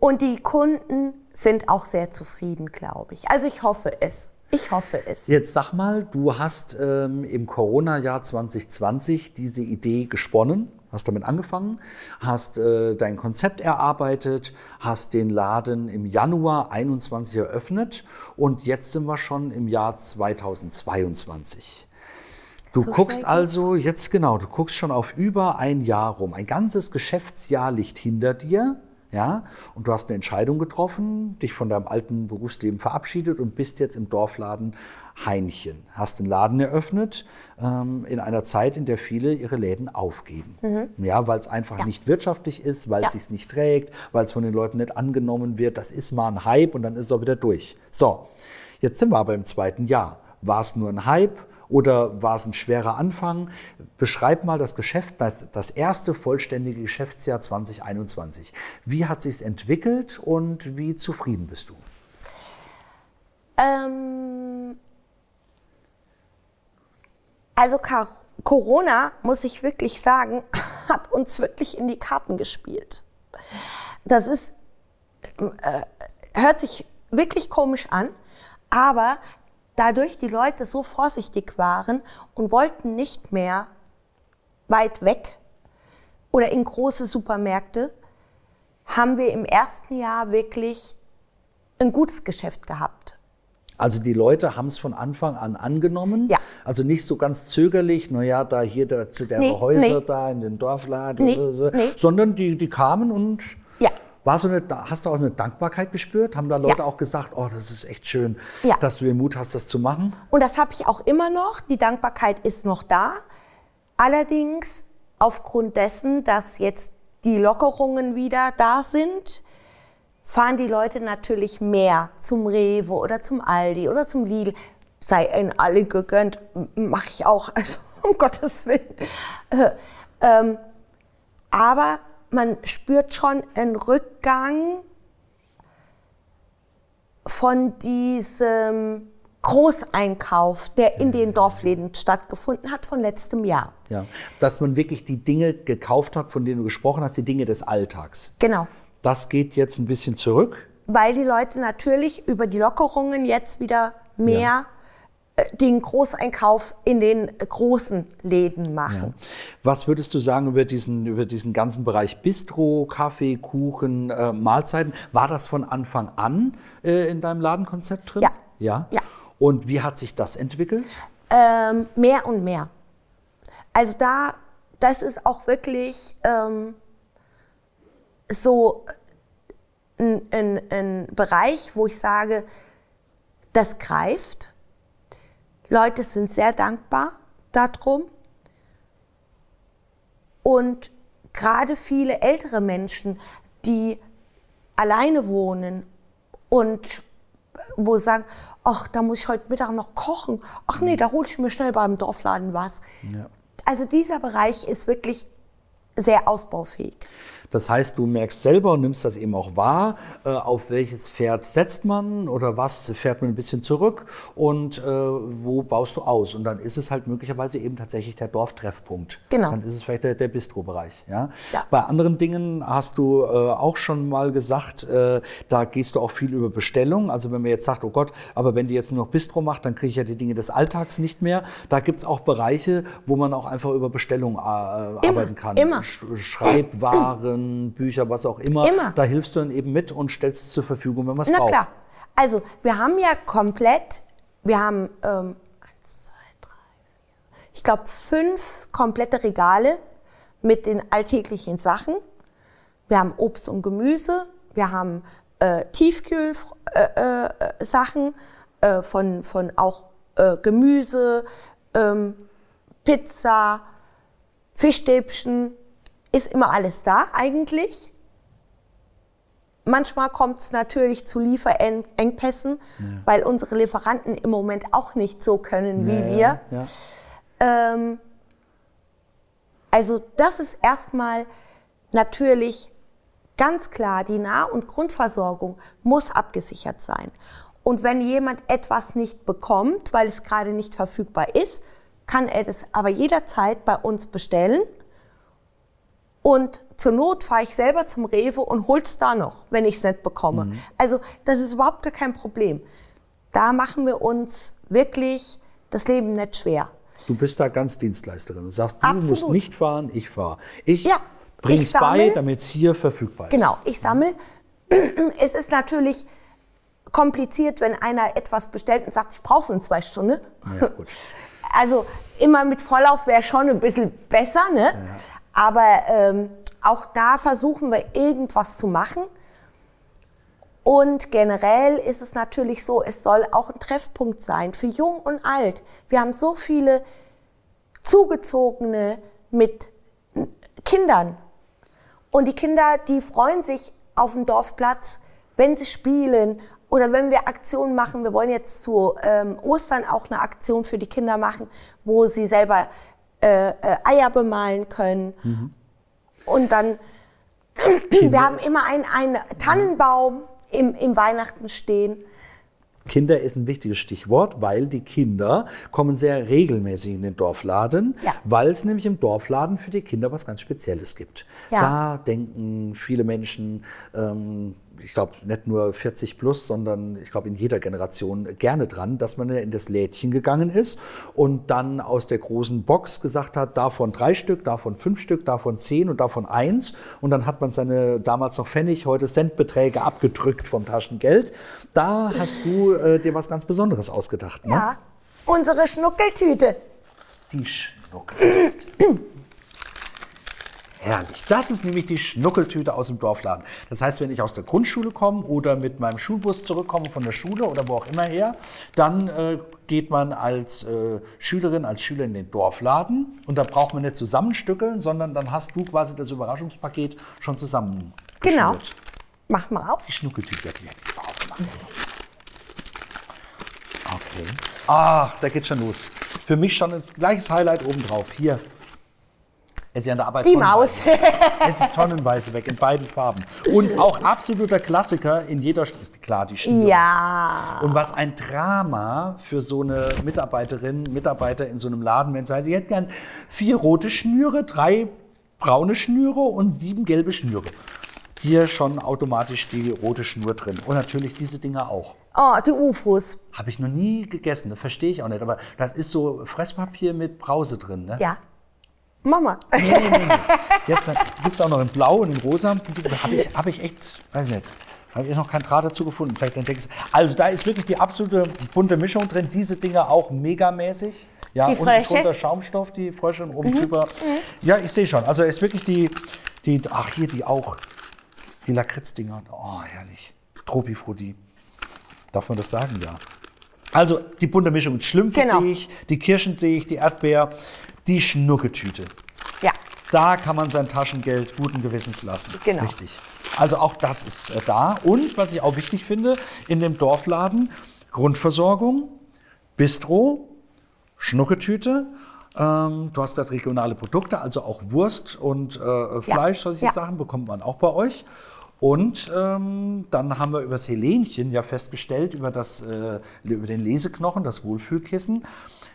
Speaker 3: und die Kunden sind auch sehr zufrieden, glaube ich. Also ich hoffe es. Ich hoffe es.
Speaker 2: Jetzt sag mal, du hast ähm, im Corona-Jahr 2020 diese Idee gesponnen, hast damit angefangen, hast äh, dein Konzept erarbeitet, hast den Laden im Januar 21 eröffnet und jetzt sind wir schon im Jahr 2022. Du
Speaker 3: So
Speaker 2: guckst also jetzt genau, du guckst schon auf über ein Jahr rum. Ein ganzes Geschäftsjahr liegt hinter dir, ja, und du hast eine Entscheidung getroffen, dich von deinem alten Berufsleben verabschiedet und bist jetzt im Dorfladen Heinchen. Hast den Laden eröffnet ähm, in einer Zeit, in der viele ihre Läden aufgeben. Ja, weil es einfach
Speaker 3: Mhm. Ja.
Speaker 2: nicht wirtschaftlich ist, weil es
Speaker 3: Ja.
Speaker 2: sich nicht trägt, weil es von den Leuten nicht angenommen wird. Das ist mal ein Hype und dann ist es auch wieder durch. So, jetzt sind wir aber im zweiten Jahr. War es nur ein Hype? Oder war es ein schwerer Anfang? Beschreib mal das Geschäft, das, das erste vollständige Geschäftsjahr 2021. Wie hat sich entwickelt und wie zufrieden bist du?
Speaker 3: Ähm, also Car Corona, muss ich wirklich sagen, hat uns wirklich in die Karten gespielt. Das ist, äh, hört sich wirklich komisch an, aber dadurch die Leute so vorsichtig waren und wollten nicht mehr weit weg oder in große Supermärkte, haben wir im ersten Jahr wirklich ein gutes Geschäft gehabt.
Speaker 2: Also die Leute haben es von Anfang an angenommen.
Speaker 3: Ja.
Speaker 2: Also nicht so ganz zögerlich, naja, da hier da, zu der
Speaker 3: Nee,
Speaker 2: Häuser
Speaker 3: nee.
Speaker 2: da in den Dorfladen,
Speaker 3: Nee,
Speaker 2: so, sondern die, die kamen und. War so eine, hast du auch so eine Dankbarkeit gespürt? Haben da Leute
Speaker 3: Ja.
Speaker 2: auch gesagt, oh, das ist echt schön,
Speaker 3: Ja.
Speaker 2: dass du den Mut hast, das zu machen?
Speaker 3: Und das habe ich auch immer noch. Die Dankbarkeit ist noch da. Allerdings aufgrund dessen, dass jetzt die Lockerungen wieder da sind, fahren die Leute natürlich mehr zum Rewe oder zum Aldi oder zum Lidl. Sei ihnen alle gegönnt, mache ich auch, also um Gottes Willen. Äh, ähm, aber man spürt schon einen Rückgang von diesem Großeinkauf, der in den Dorfläden stattgefunden hat von letztem Jahr.
Speaker 2: Ja. Dass man wirklich die Dinge gekauft hat, von denen du gesprochen hast, die Dinge des Alltags.
Speaker 3: Genau.
Speaker 2: Das geht jetzt ein bisschen zurück.
Speaker 3: Weil die Leute natürlich über die Lockerungen jetzt wieder mehr äh, den Großeinkauf in den großen Läden machen.
Speaker 2: Was würdest du sagen über diesen, über diesen ganzen Bereich Bistro, Kaffee, Kuchen, äh, Mahlzeiten? War das von Anfang an äh, in deinem Ladenkonzept drin?
Speaker 3: Ja.
Speaker 2: ja.
Speaker 3: Ja.
Speaker 2: Und wie hat sich das entwickelt?
Speaker 3: Ähm, mehr und mehr. Also da, das ist auch wirklich ähm, so ein, ein, ein Bereich, wo ich sage, das greift. Leute sind sehr dankbar darum. Und gerade viele ältere Menschen, die alleine wohnen und wo sagen, ach, da muss ich heute Mittag noch kochen. Ach nee, da hole ich mir schnell beim Dorfladen was.
Speaker 2: Ja.
Speaker 3: Also dieser Bereich ist wirklich sehr ausbaufähig.
Speaker 2: Das heißt, du merkst selber und nimmst das eben auch wahr, äh, auf welches Pferd setzt man oder was fährt man ein bisschen zurück und äh, wo baust du aus. Und dann ist es halt möglicherweise eben tatsächlich der Dorftreffpunkt.
Speaker 3: Genau.
Speaker 2: Dann ist es vielleicht der, der Bistro-Bereich. Ja?
Speaker 3: Ja.
Speaker 2: Bei anderen Dingen hast du äh, auch schon mal gesagt, da gehst du auch viel über Bestellung. Also wenn man jetzt sagt, oh Gott, aber wenn die jetzt nur noch Bistro macht, dann kriege ich ja die Dinge des Alltags nicht mehr. Da gibt es auch Bereiche, wo man auch einfach über Bestellung äh, arbeiten kann.
Speaker 3: immer.
Speaker 2: Sch Schreibwaren, Bücher, was auch immer.
Speaker 3: Immer.
Speaker 2: Da hilfst du dann eben mit und stellst es zur Verfügung, wenn man es
Speaker 3: Na
Speaker 2: braucht.
Speaker 3: klar. Also wir haben ja komplett, wir haben ähm, eins, zwei, drei, vier, ich glaube fünf komplette Regale mit den alltäglichen Sachen. Wir haben Obst und Gemüse, wir haben äh, Tiefkühlsachen äh, äh, äh, von, von auch äh, Gemüse, ähm, Pizza, Fischstäbchen, ist immer alles da eigentlich. Manchmal kommt es natürlich zu Lieferengpässen, weil unsere Lieferanten im Moment auch nicht so können wie
Speaker 2: Ja,
Speaker 3: wir.
Speaker 2: ja, ja.
Speaker 3: Ähm, Also das ist erstmal natürlich ganz klar, die Nah- und Grundversorgung muss abgesichert sein. Und wenn jemand etwas nicht bekommt, weil es gerade nicht verfügbar ist, kann er das aber jederzeit bei uns bestellen. Und zur Not fahre ich selber zum Rewe und hol's da noch, wenn ich es nicht bekomme. Mhm. Also das ist überhaupt gar kein Problem. Da machen wir uns wirklich das Leben nicht schwer.
Speaker 2: Du bist da ganz Dienstleisterin. Du sagst, du Absolut. musst nicht fahren, ich fahre. Ich ja, bringe es bei, damit es hier verfügbar ist.
Speaker 3: Genau, ich sammle. es ist natürlich kompliziert, wenn einer etwas bestellt und sagt, ich brauche es in zwei Stunden. Ja, also immer mit Vorlauf wäre schon ein bisschen besser, ne? Ja. Aber ähm, auch da versuchen wir irgendwas zu machen. Und generell ist es natürlich so, es soll auch ein Treffpunkt sein für Jung und Alt. Wir haben so viele Zugezogene mit Kindern. Und die Kinder, die freuen sich auf dem Dorfplatz, wenn sie spielen oder wenn wir Aktionen machen. Wir wollen jetzt zu ähm, Ostern auch eine Aktion für die Kinder machen, wo sie selber äh, äh, Eier bemalen können. Mhm. Und dann, wir haben immer einen Tannenbaum im, im Weihnachten stehen.
Speaker 2: Kinder ist ein wichtiges Stichwort, weil die Kinder kommen sehr regelmäßig in den Dorfladen, ja. weil es nämlich im Dorfladen für die Kinder was ganz Spezielles gibt. Ja. Da denken viele Menschen, ähm, ich glaube, nicht nur 40 plus, sondern ich glaube in jeder Generation gerne dran, dass man in das Lädchen gegangen ist und dann aus der großen Box gesagt hat, davon drei Stück, davon fünf Stück, davon zehn und davon eins. Und dann hat man seine damals noch Pfennig, heute Centbeträge abgedrückt vom Taschengeld. Da hast du äh, dir was ganz Besonderes ausgedacht. Ne?
Speaker 3: Ja, unsere Schnuckeltüte.
Speaker 2: Die Schnuckeltüte. Herrlich. Das ist nämlich die Schnuckeltüte aus dem Dorfladen. Das heißt, wenn ich aus der Grundschule komme oder mit meinem Schulbus zurückkomme von der Schule oder wo auch immer her, dann äh, geht man als äh, Schülerin, als Schüler in den Dorfladen und da braucht man nicht zusammenstückeln, sondern dann hast du quasi das Überraschungspaket schon zusammen.
Speaker 3: Genau. Mach mal auf.
Speaker 2: Die Schnuckeltüte werde ich aufmachen. Okay. Ach, da geht schon los. Für mich schon ein gleiches Highlight obendrauf. Hier, es ist an der Arbeit
Speaker 3: Die Maus.
Speaker 2: es ist tonnenweise weg in beiden Farben. Und auch absoluter Klassiker in jeder, klar, die Schnur.
Speaker 3: Ja.
Speaker 2: Und was ein Drama für so eine Mitarbeiterin, Mitarbeiter in so einem Laden, wenn sie sagt, sie hätten gern vier rote Schnüre, drei braune Schnüre und sieben gelbe Schnüre. Hier schon automatisch die rote Schnur drin. Und natürlich diese Dinger auch.
Speaker 3: Oh, die UFOs.
Speaker 2: Habe ich noch nie gegessen, das verstehe ich auch nicht. Aber das ist so Fresspapier mit Brause drin, ne?
Speaker 3: Ja. Mama.
Speaker 2: Nee, nee, nee. Jetzt gibt es auch noch in Blau und in Rosa. Habe ich, hab ich echt, weiß nicht, habe ich noch keinen Draht dazu gefunden. Vielleicht entdeckst Also da ist wirklich die absolute bunte Mischung drin. Diese Dinger auch megamäßig. Ja,
Speaker 3: die unten
Speaker 2: drunter Schaumstoff, die Frösche und oben mhm. drüber. Mhm. Ja, ich sehe schon. Also ist wirklich die, die, ach hier die auch. Die Lakritz-Dinger. Oh, herrlich. Tropifrutti. Darf man das sagen? Ja. Also die bunte Mischung. Schlümpfe genau. sehe ich, die Kirschen sehe ich, die Erdbeer die Schnucketüte.
Speaker 3: Ja.
Speaker 2: Da kann man sein Taschengeld guten Gewissens lassen.
Speaker 3: Genau.
Speaker 2: Richtig. Also auch das ist äh, da. Und was ich auch wichtig finde, in dem Dorfladen Grundversorgung, Bistro, Schnucketüte. Ähm, du hast da regionale Produkte, also auch Wurst und äh, Fleisch, ja. solche ja. Sachen bekommt man auch bei euch. Und ähm, dann haben wir über das Helenchen ja festgestellt, über, das, äh, über den Leseknochen, das Wohlfühlkissen,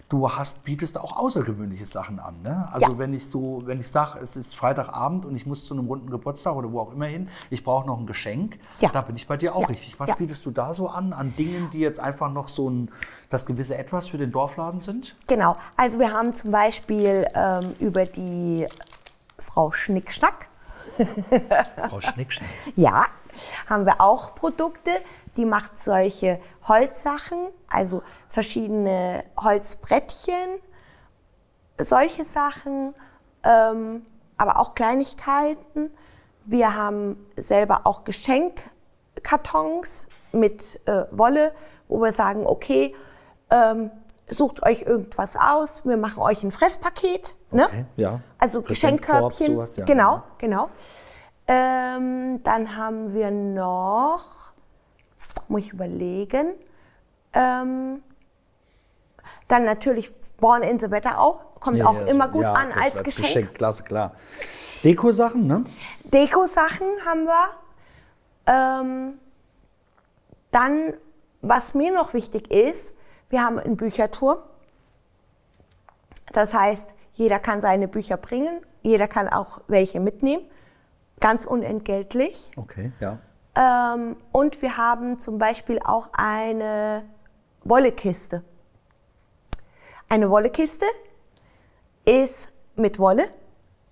Speaker 2: du hast, bietest auch außergewöhnliche Sachen an. Ne? Also ja. wenn ich so, wenn ich sage, es ist Freitagabend und ich muss zu einem runden Geburtstag oder wo auch immer hin, ich brauche noch ein Geschenk, ja. da bin ich bei dir auch ja. richtig. Was bietest du da so an, an Dingen, die jetzt einfach noch so ein, das gewisse Etwas für den Dorfladen sind?
Speaker 3: Genau, also wir haben zum Beispiel ähm, über die Frau Schnickschnack.
Speaker 2: Frau Schnickschnack?
Speaker 3: ja, haben wir auch Produkte, die macht solche Holzsachen, also verschiedene Holzbrettchen, solche Sachen, ähm, aber auch Kleinigkeiten. Wir haben selber auch Geschenkkartons mit äh, Wolle, wo wir sagen, okay, ähm, sucht euch irgendwas aus, wir machen euch ein Fresspaket. Ne? Okay,
Speaker 2: ja.
Speaker 3: Also Geschenkkörbchen. Sowas, ja. Genau, genau. Ähm, dann haben wir noch, muss ich überlegen, ähm, dann natürlich Born in the Wetterau. Kommt
Speaker 2: Ja,
Speaker 3: auch
Speaker 2: ja,
Speaker 3: immer gut
Speaker 2: ja,
Speaker 3: an
Speaker 2: das
Speaker 3: als, Geschenk.
Speaker 2: Klasse, klar. Deko-Sachen, ne?
Speaker 3: Deko-Sachen haben wir. Ähm, dann, was mir noch wichtig ist, wir haben einen Bücherturm. Das heißt, jeder kann seine Bücher bringen, jeder kann auch welche mitnehmen, ganz unentgeltlich.
Speaker 2: Okay, ja.
Speaker 3: Ähm, und wir haben zum Beispiel auch eine Wollekiste. Eine Wollekiste ist mit Wolle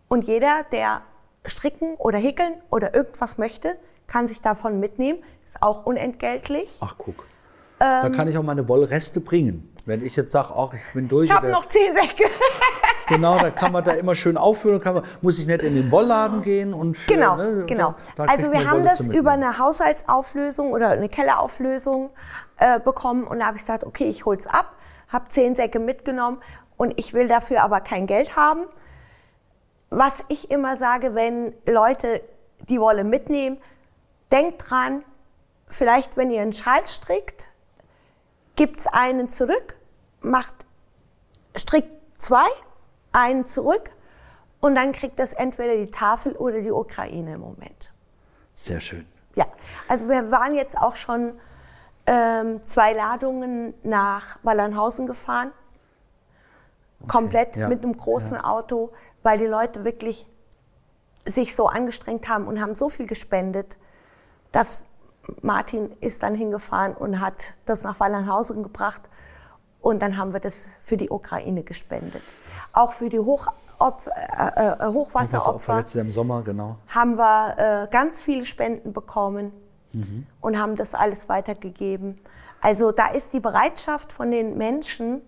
Speaker 3: und jeder, der stricken oder häkeln oder irgendwas möchte, kann sich davon mitnehmen. Ist auch unentgeltlich.
Speaker 2: Ach, guck. da kann ich auch meine Wollreste bringen. Wenn ich jetzt sage, ach, ich bin durch.
Speaker 3: Ich habe noch zehn Säcke.
Speaker 2: Genau, da kann man da immer schön auffüllen. Kann man, muss ich nicht in den Wollladen gehen und für,
Speaker 3: Genau,
Speaker 2: ne,
Speaker 3: genau. also wir haben
Speaker 2: Wolle
Speaker 3: das über eine Haushaltsauflösung oder eine Kellerauflösung äh, bekommen und da habe ich gesagt, okay, ich hol's ab, habe zehn Säcke mitgenommen und ich will dafür aber kein Geld haben. Was ich immer sage, wenn Leute die Wolle mitnehmen, denkt dran, vielleicht wenn ihr einen Schal strickt, gibt's einen zurück, macht strickt zwei, einen zurück und dann kriegt das entweder die Tafel oder die Ukraine im Moment.
Speaker 2: Sehr schön.
Speaker 3: Ja, also wir waren jetzt auch schon ähm, zwei Ladungen nach Wallernhausen gefahren, komplett
Speaker 2: ja,
Speaker 3: mit einem großen Auto, weil die Leute wirklich sich so angestrengt haben und haben so viel gespendet, dass Martin ist dann hingefahren und hat das nach Wallernhausen gebracht und dann haben wir das für die Ukraine gespendet. Auch für die Hoch, äh, äh,
Speaker 2: Wasseropfer
Speaker 3: Hochwasseropfer
Speaker 2: im Sommer, genau.
Speaker 3: haben wir äh, ganz viele Spenden bekommen
Speaker 2: Mhm.
Speaker 3: und haben das alles weitergegeben. Also da ist die Bereitschaft von den Menschen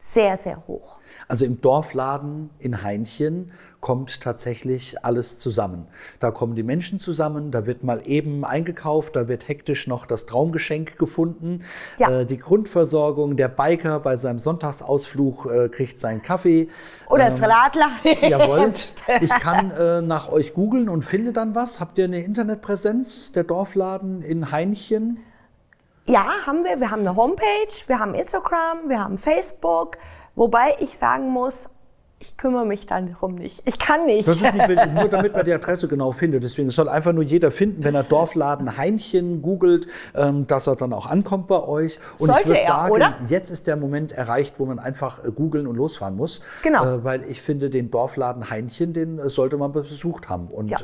Speaker 3: sehr, sehr hoch.
Speaker 2: Also im Dorfladen in Heinchen kommt tatsächlich alles zusammen. Da kommen die Menschen zusammen, da wird mal eben eingekauft, da wird hektisch noch das Traumgeschenk gefunden.
Speaker 3: Ja.
Speaker 2: Äh, die Grundversorgung, der Biker bei seinem Sonntagsausflug äh, kriegt seinen Kaffee.
Speaker 3: Oder das
Speaker 2: Ähm,
Speaker 3: Radler.
Speaker 2: Jawohl. Ich kann äh, nach euch googeln und finde dann was. Habt ihr eine Internetpräsenz, der Dorfladen in Heinchen?
Speaker 3: Ja, haben wir. Wir haben eine Homepage, wir haben Instagram, wir haben Facebook. Wobei ich sagen muss, ich kümmere mich darum nicht. Ich kann nicht.
Speaker 2: Das ist nicht, nur damit man die Adresse genau findet. Deswegen es soll einfach nur jeder finden, wenn er Dorfladen Heinchen googelt, ähm, dass er dann auch ankommt bei euch. Und ich
Speaker 3: Sollte
Speaker 2: würde
Speaker 3: er,
Speaker 2: sagen,
Speaker 3: oder?
Speaker 2: jetzt ist der Moment erreicht, wo man einfach äh, googeln und losfahren muss.
Speaker 3: Genau.
Speaker 2: Äh, weil ich finde, den Dorfladen Heinchen, den äh, sollte man besucht haben. Und
Speaker 3: Ja.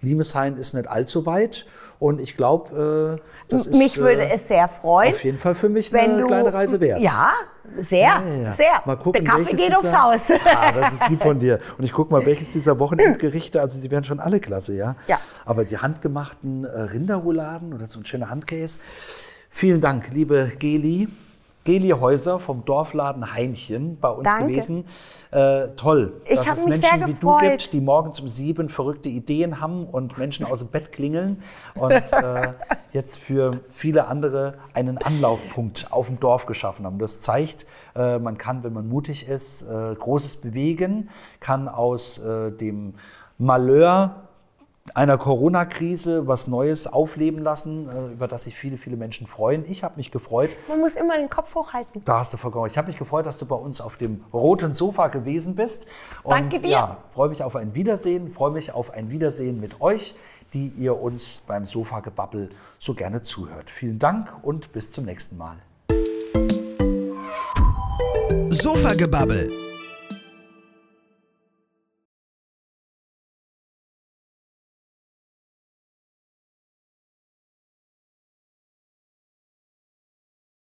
Speaker 2: Limeshain ist nicht allzu weit. Und ich glaube, das ist
Speaker 3: mich würde es sehr freuen,
Speaker 2: auf jeden Fall für mich
Speaker 3: wenn
Speaker 2: eine
Speaker 3: du.
Speaker 2: kleine Reise wert.
Speaker 3: Ja, sehr,
Speaker 2: Ja,
Speaker 3: sehr.
Speaker 2: Mal gucken,
Speaker 3: Der Kaffee geht aufs
Speaker 2: dieser-
Speaker 3: Haus.
Speaker 2: Ah, das ist lieb von dir. Und ich gucke mal, welches dieser Wochenendgerichte, also sie werden schon alle klasse, ja?
Speaker 3: Ja.
Speaker 2: Aber die handgemachten äh, Rinderrouladen oder so ein schöner Handkäse. Vielen Dank, liebe Geli. Geli Häuser vom Dorfladen Heinchen bei uns
Speaker 3: Danke.
Speaker 2: gewesen. Äh, toll,
Speaker 3: Ich
Speaker 2: dass es
Speaker 3: mich
Speaker 2: Menschen wie du gibt, die morgens um sieben verrückte Ideen haben und Menschen aus dem Bett klingeln und äh, jetzt für viele andere einen Anlaufpunkt auf dem Dorf geschaffen haben. Das zeigt, äh, man kann, wenn man mutig ist, äh, Großes bewegen, kann aus äh, dem Malheur einer Corona-Krise was Neues aufleben lassen, äh, über das sich viele, viele Menschen freuen. Ich habe mich gefreut,
Speaker 3: Man muss immer den Kopf hochhalten.
Speaker 2: da hast du vollkommen. recht. Ich habe mich gefreut, dass du bei uns auf dem roten Sofa gewesen bist. Und
Speaker 3: Danke dir.
Speaker 2: ja, freue mich auf ein Wiedersehen, freue mich auf ein Wiedersehen mit euch, die ihr uns beim Sofa-Gebabbel so gerne zuhört. Vielen Dank und bis zum nächsten Mal.
Speaker 1: Sofagebabbel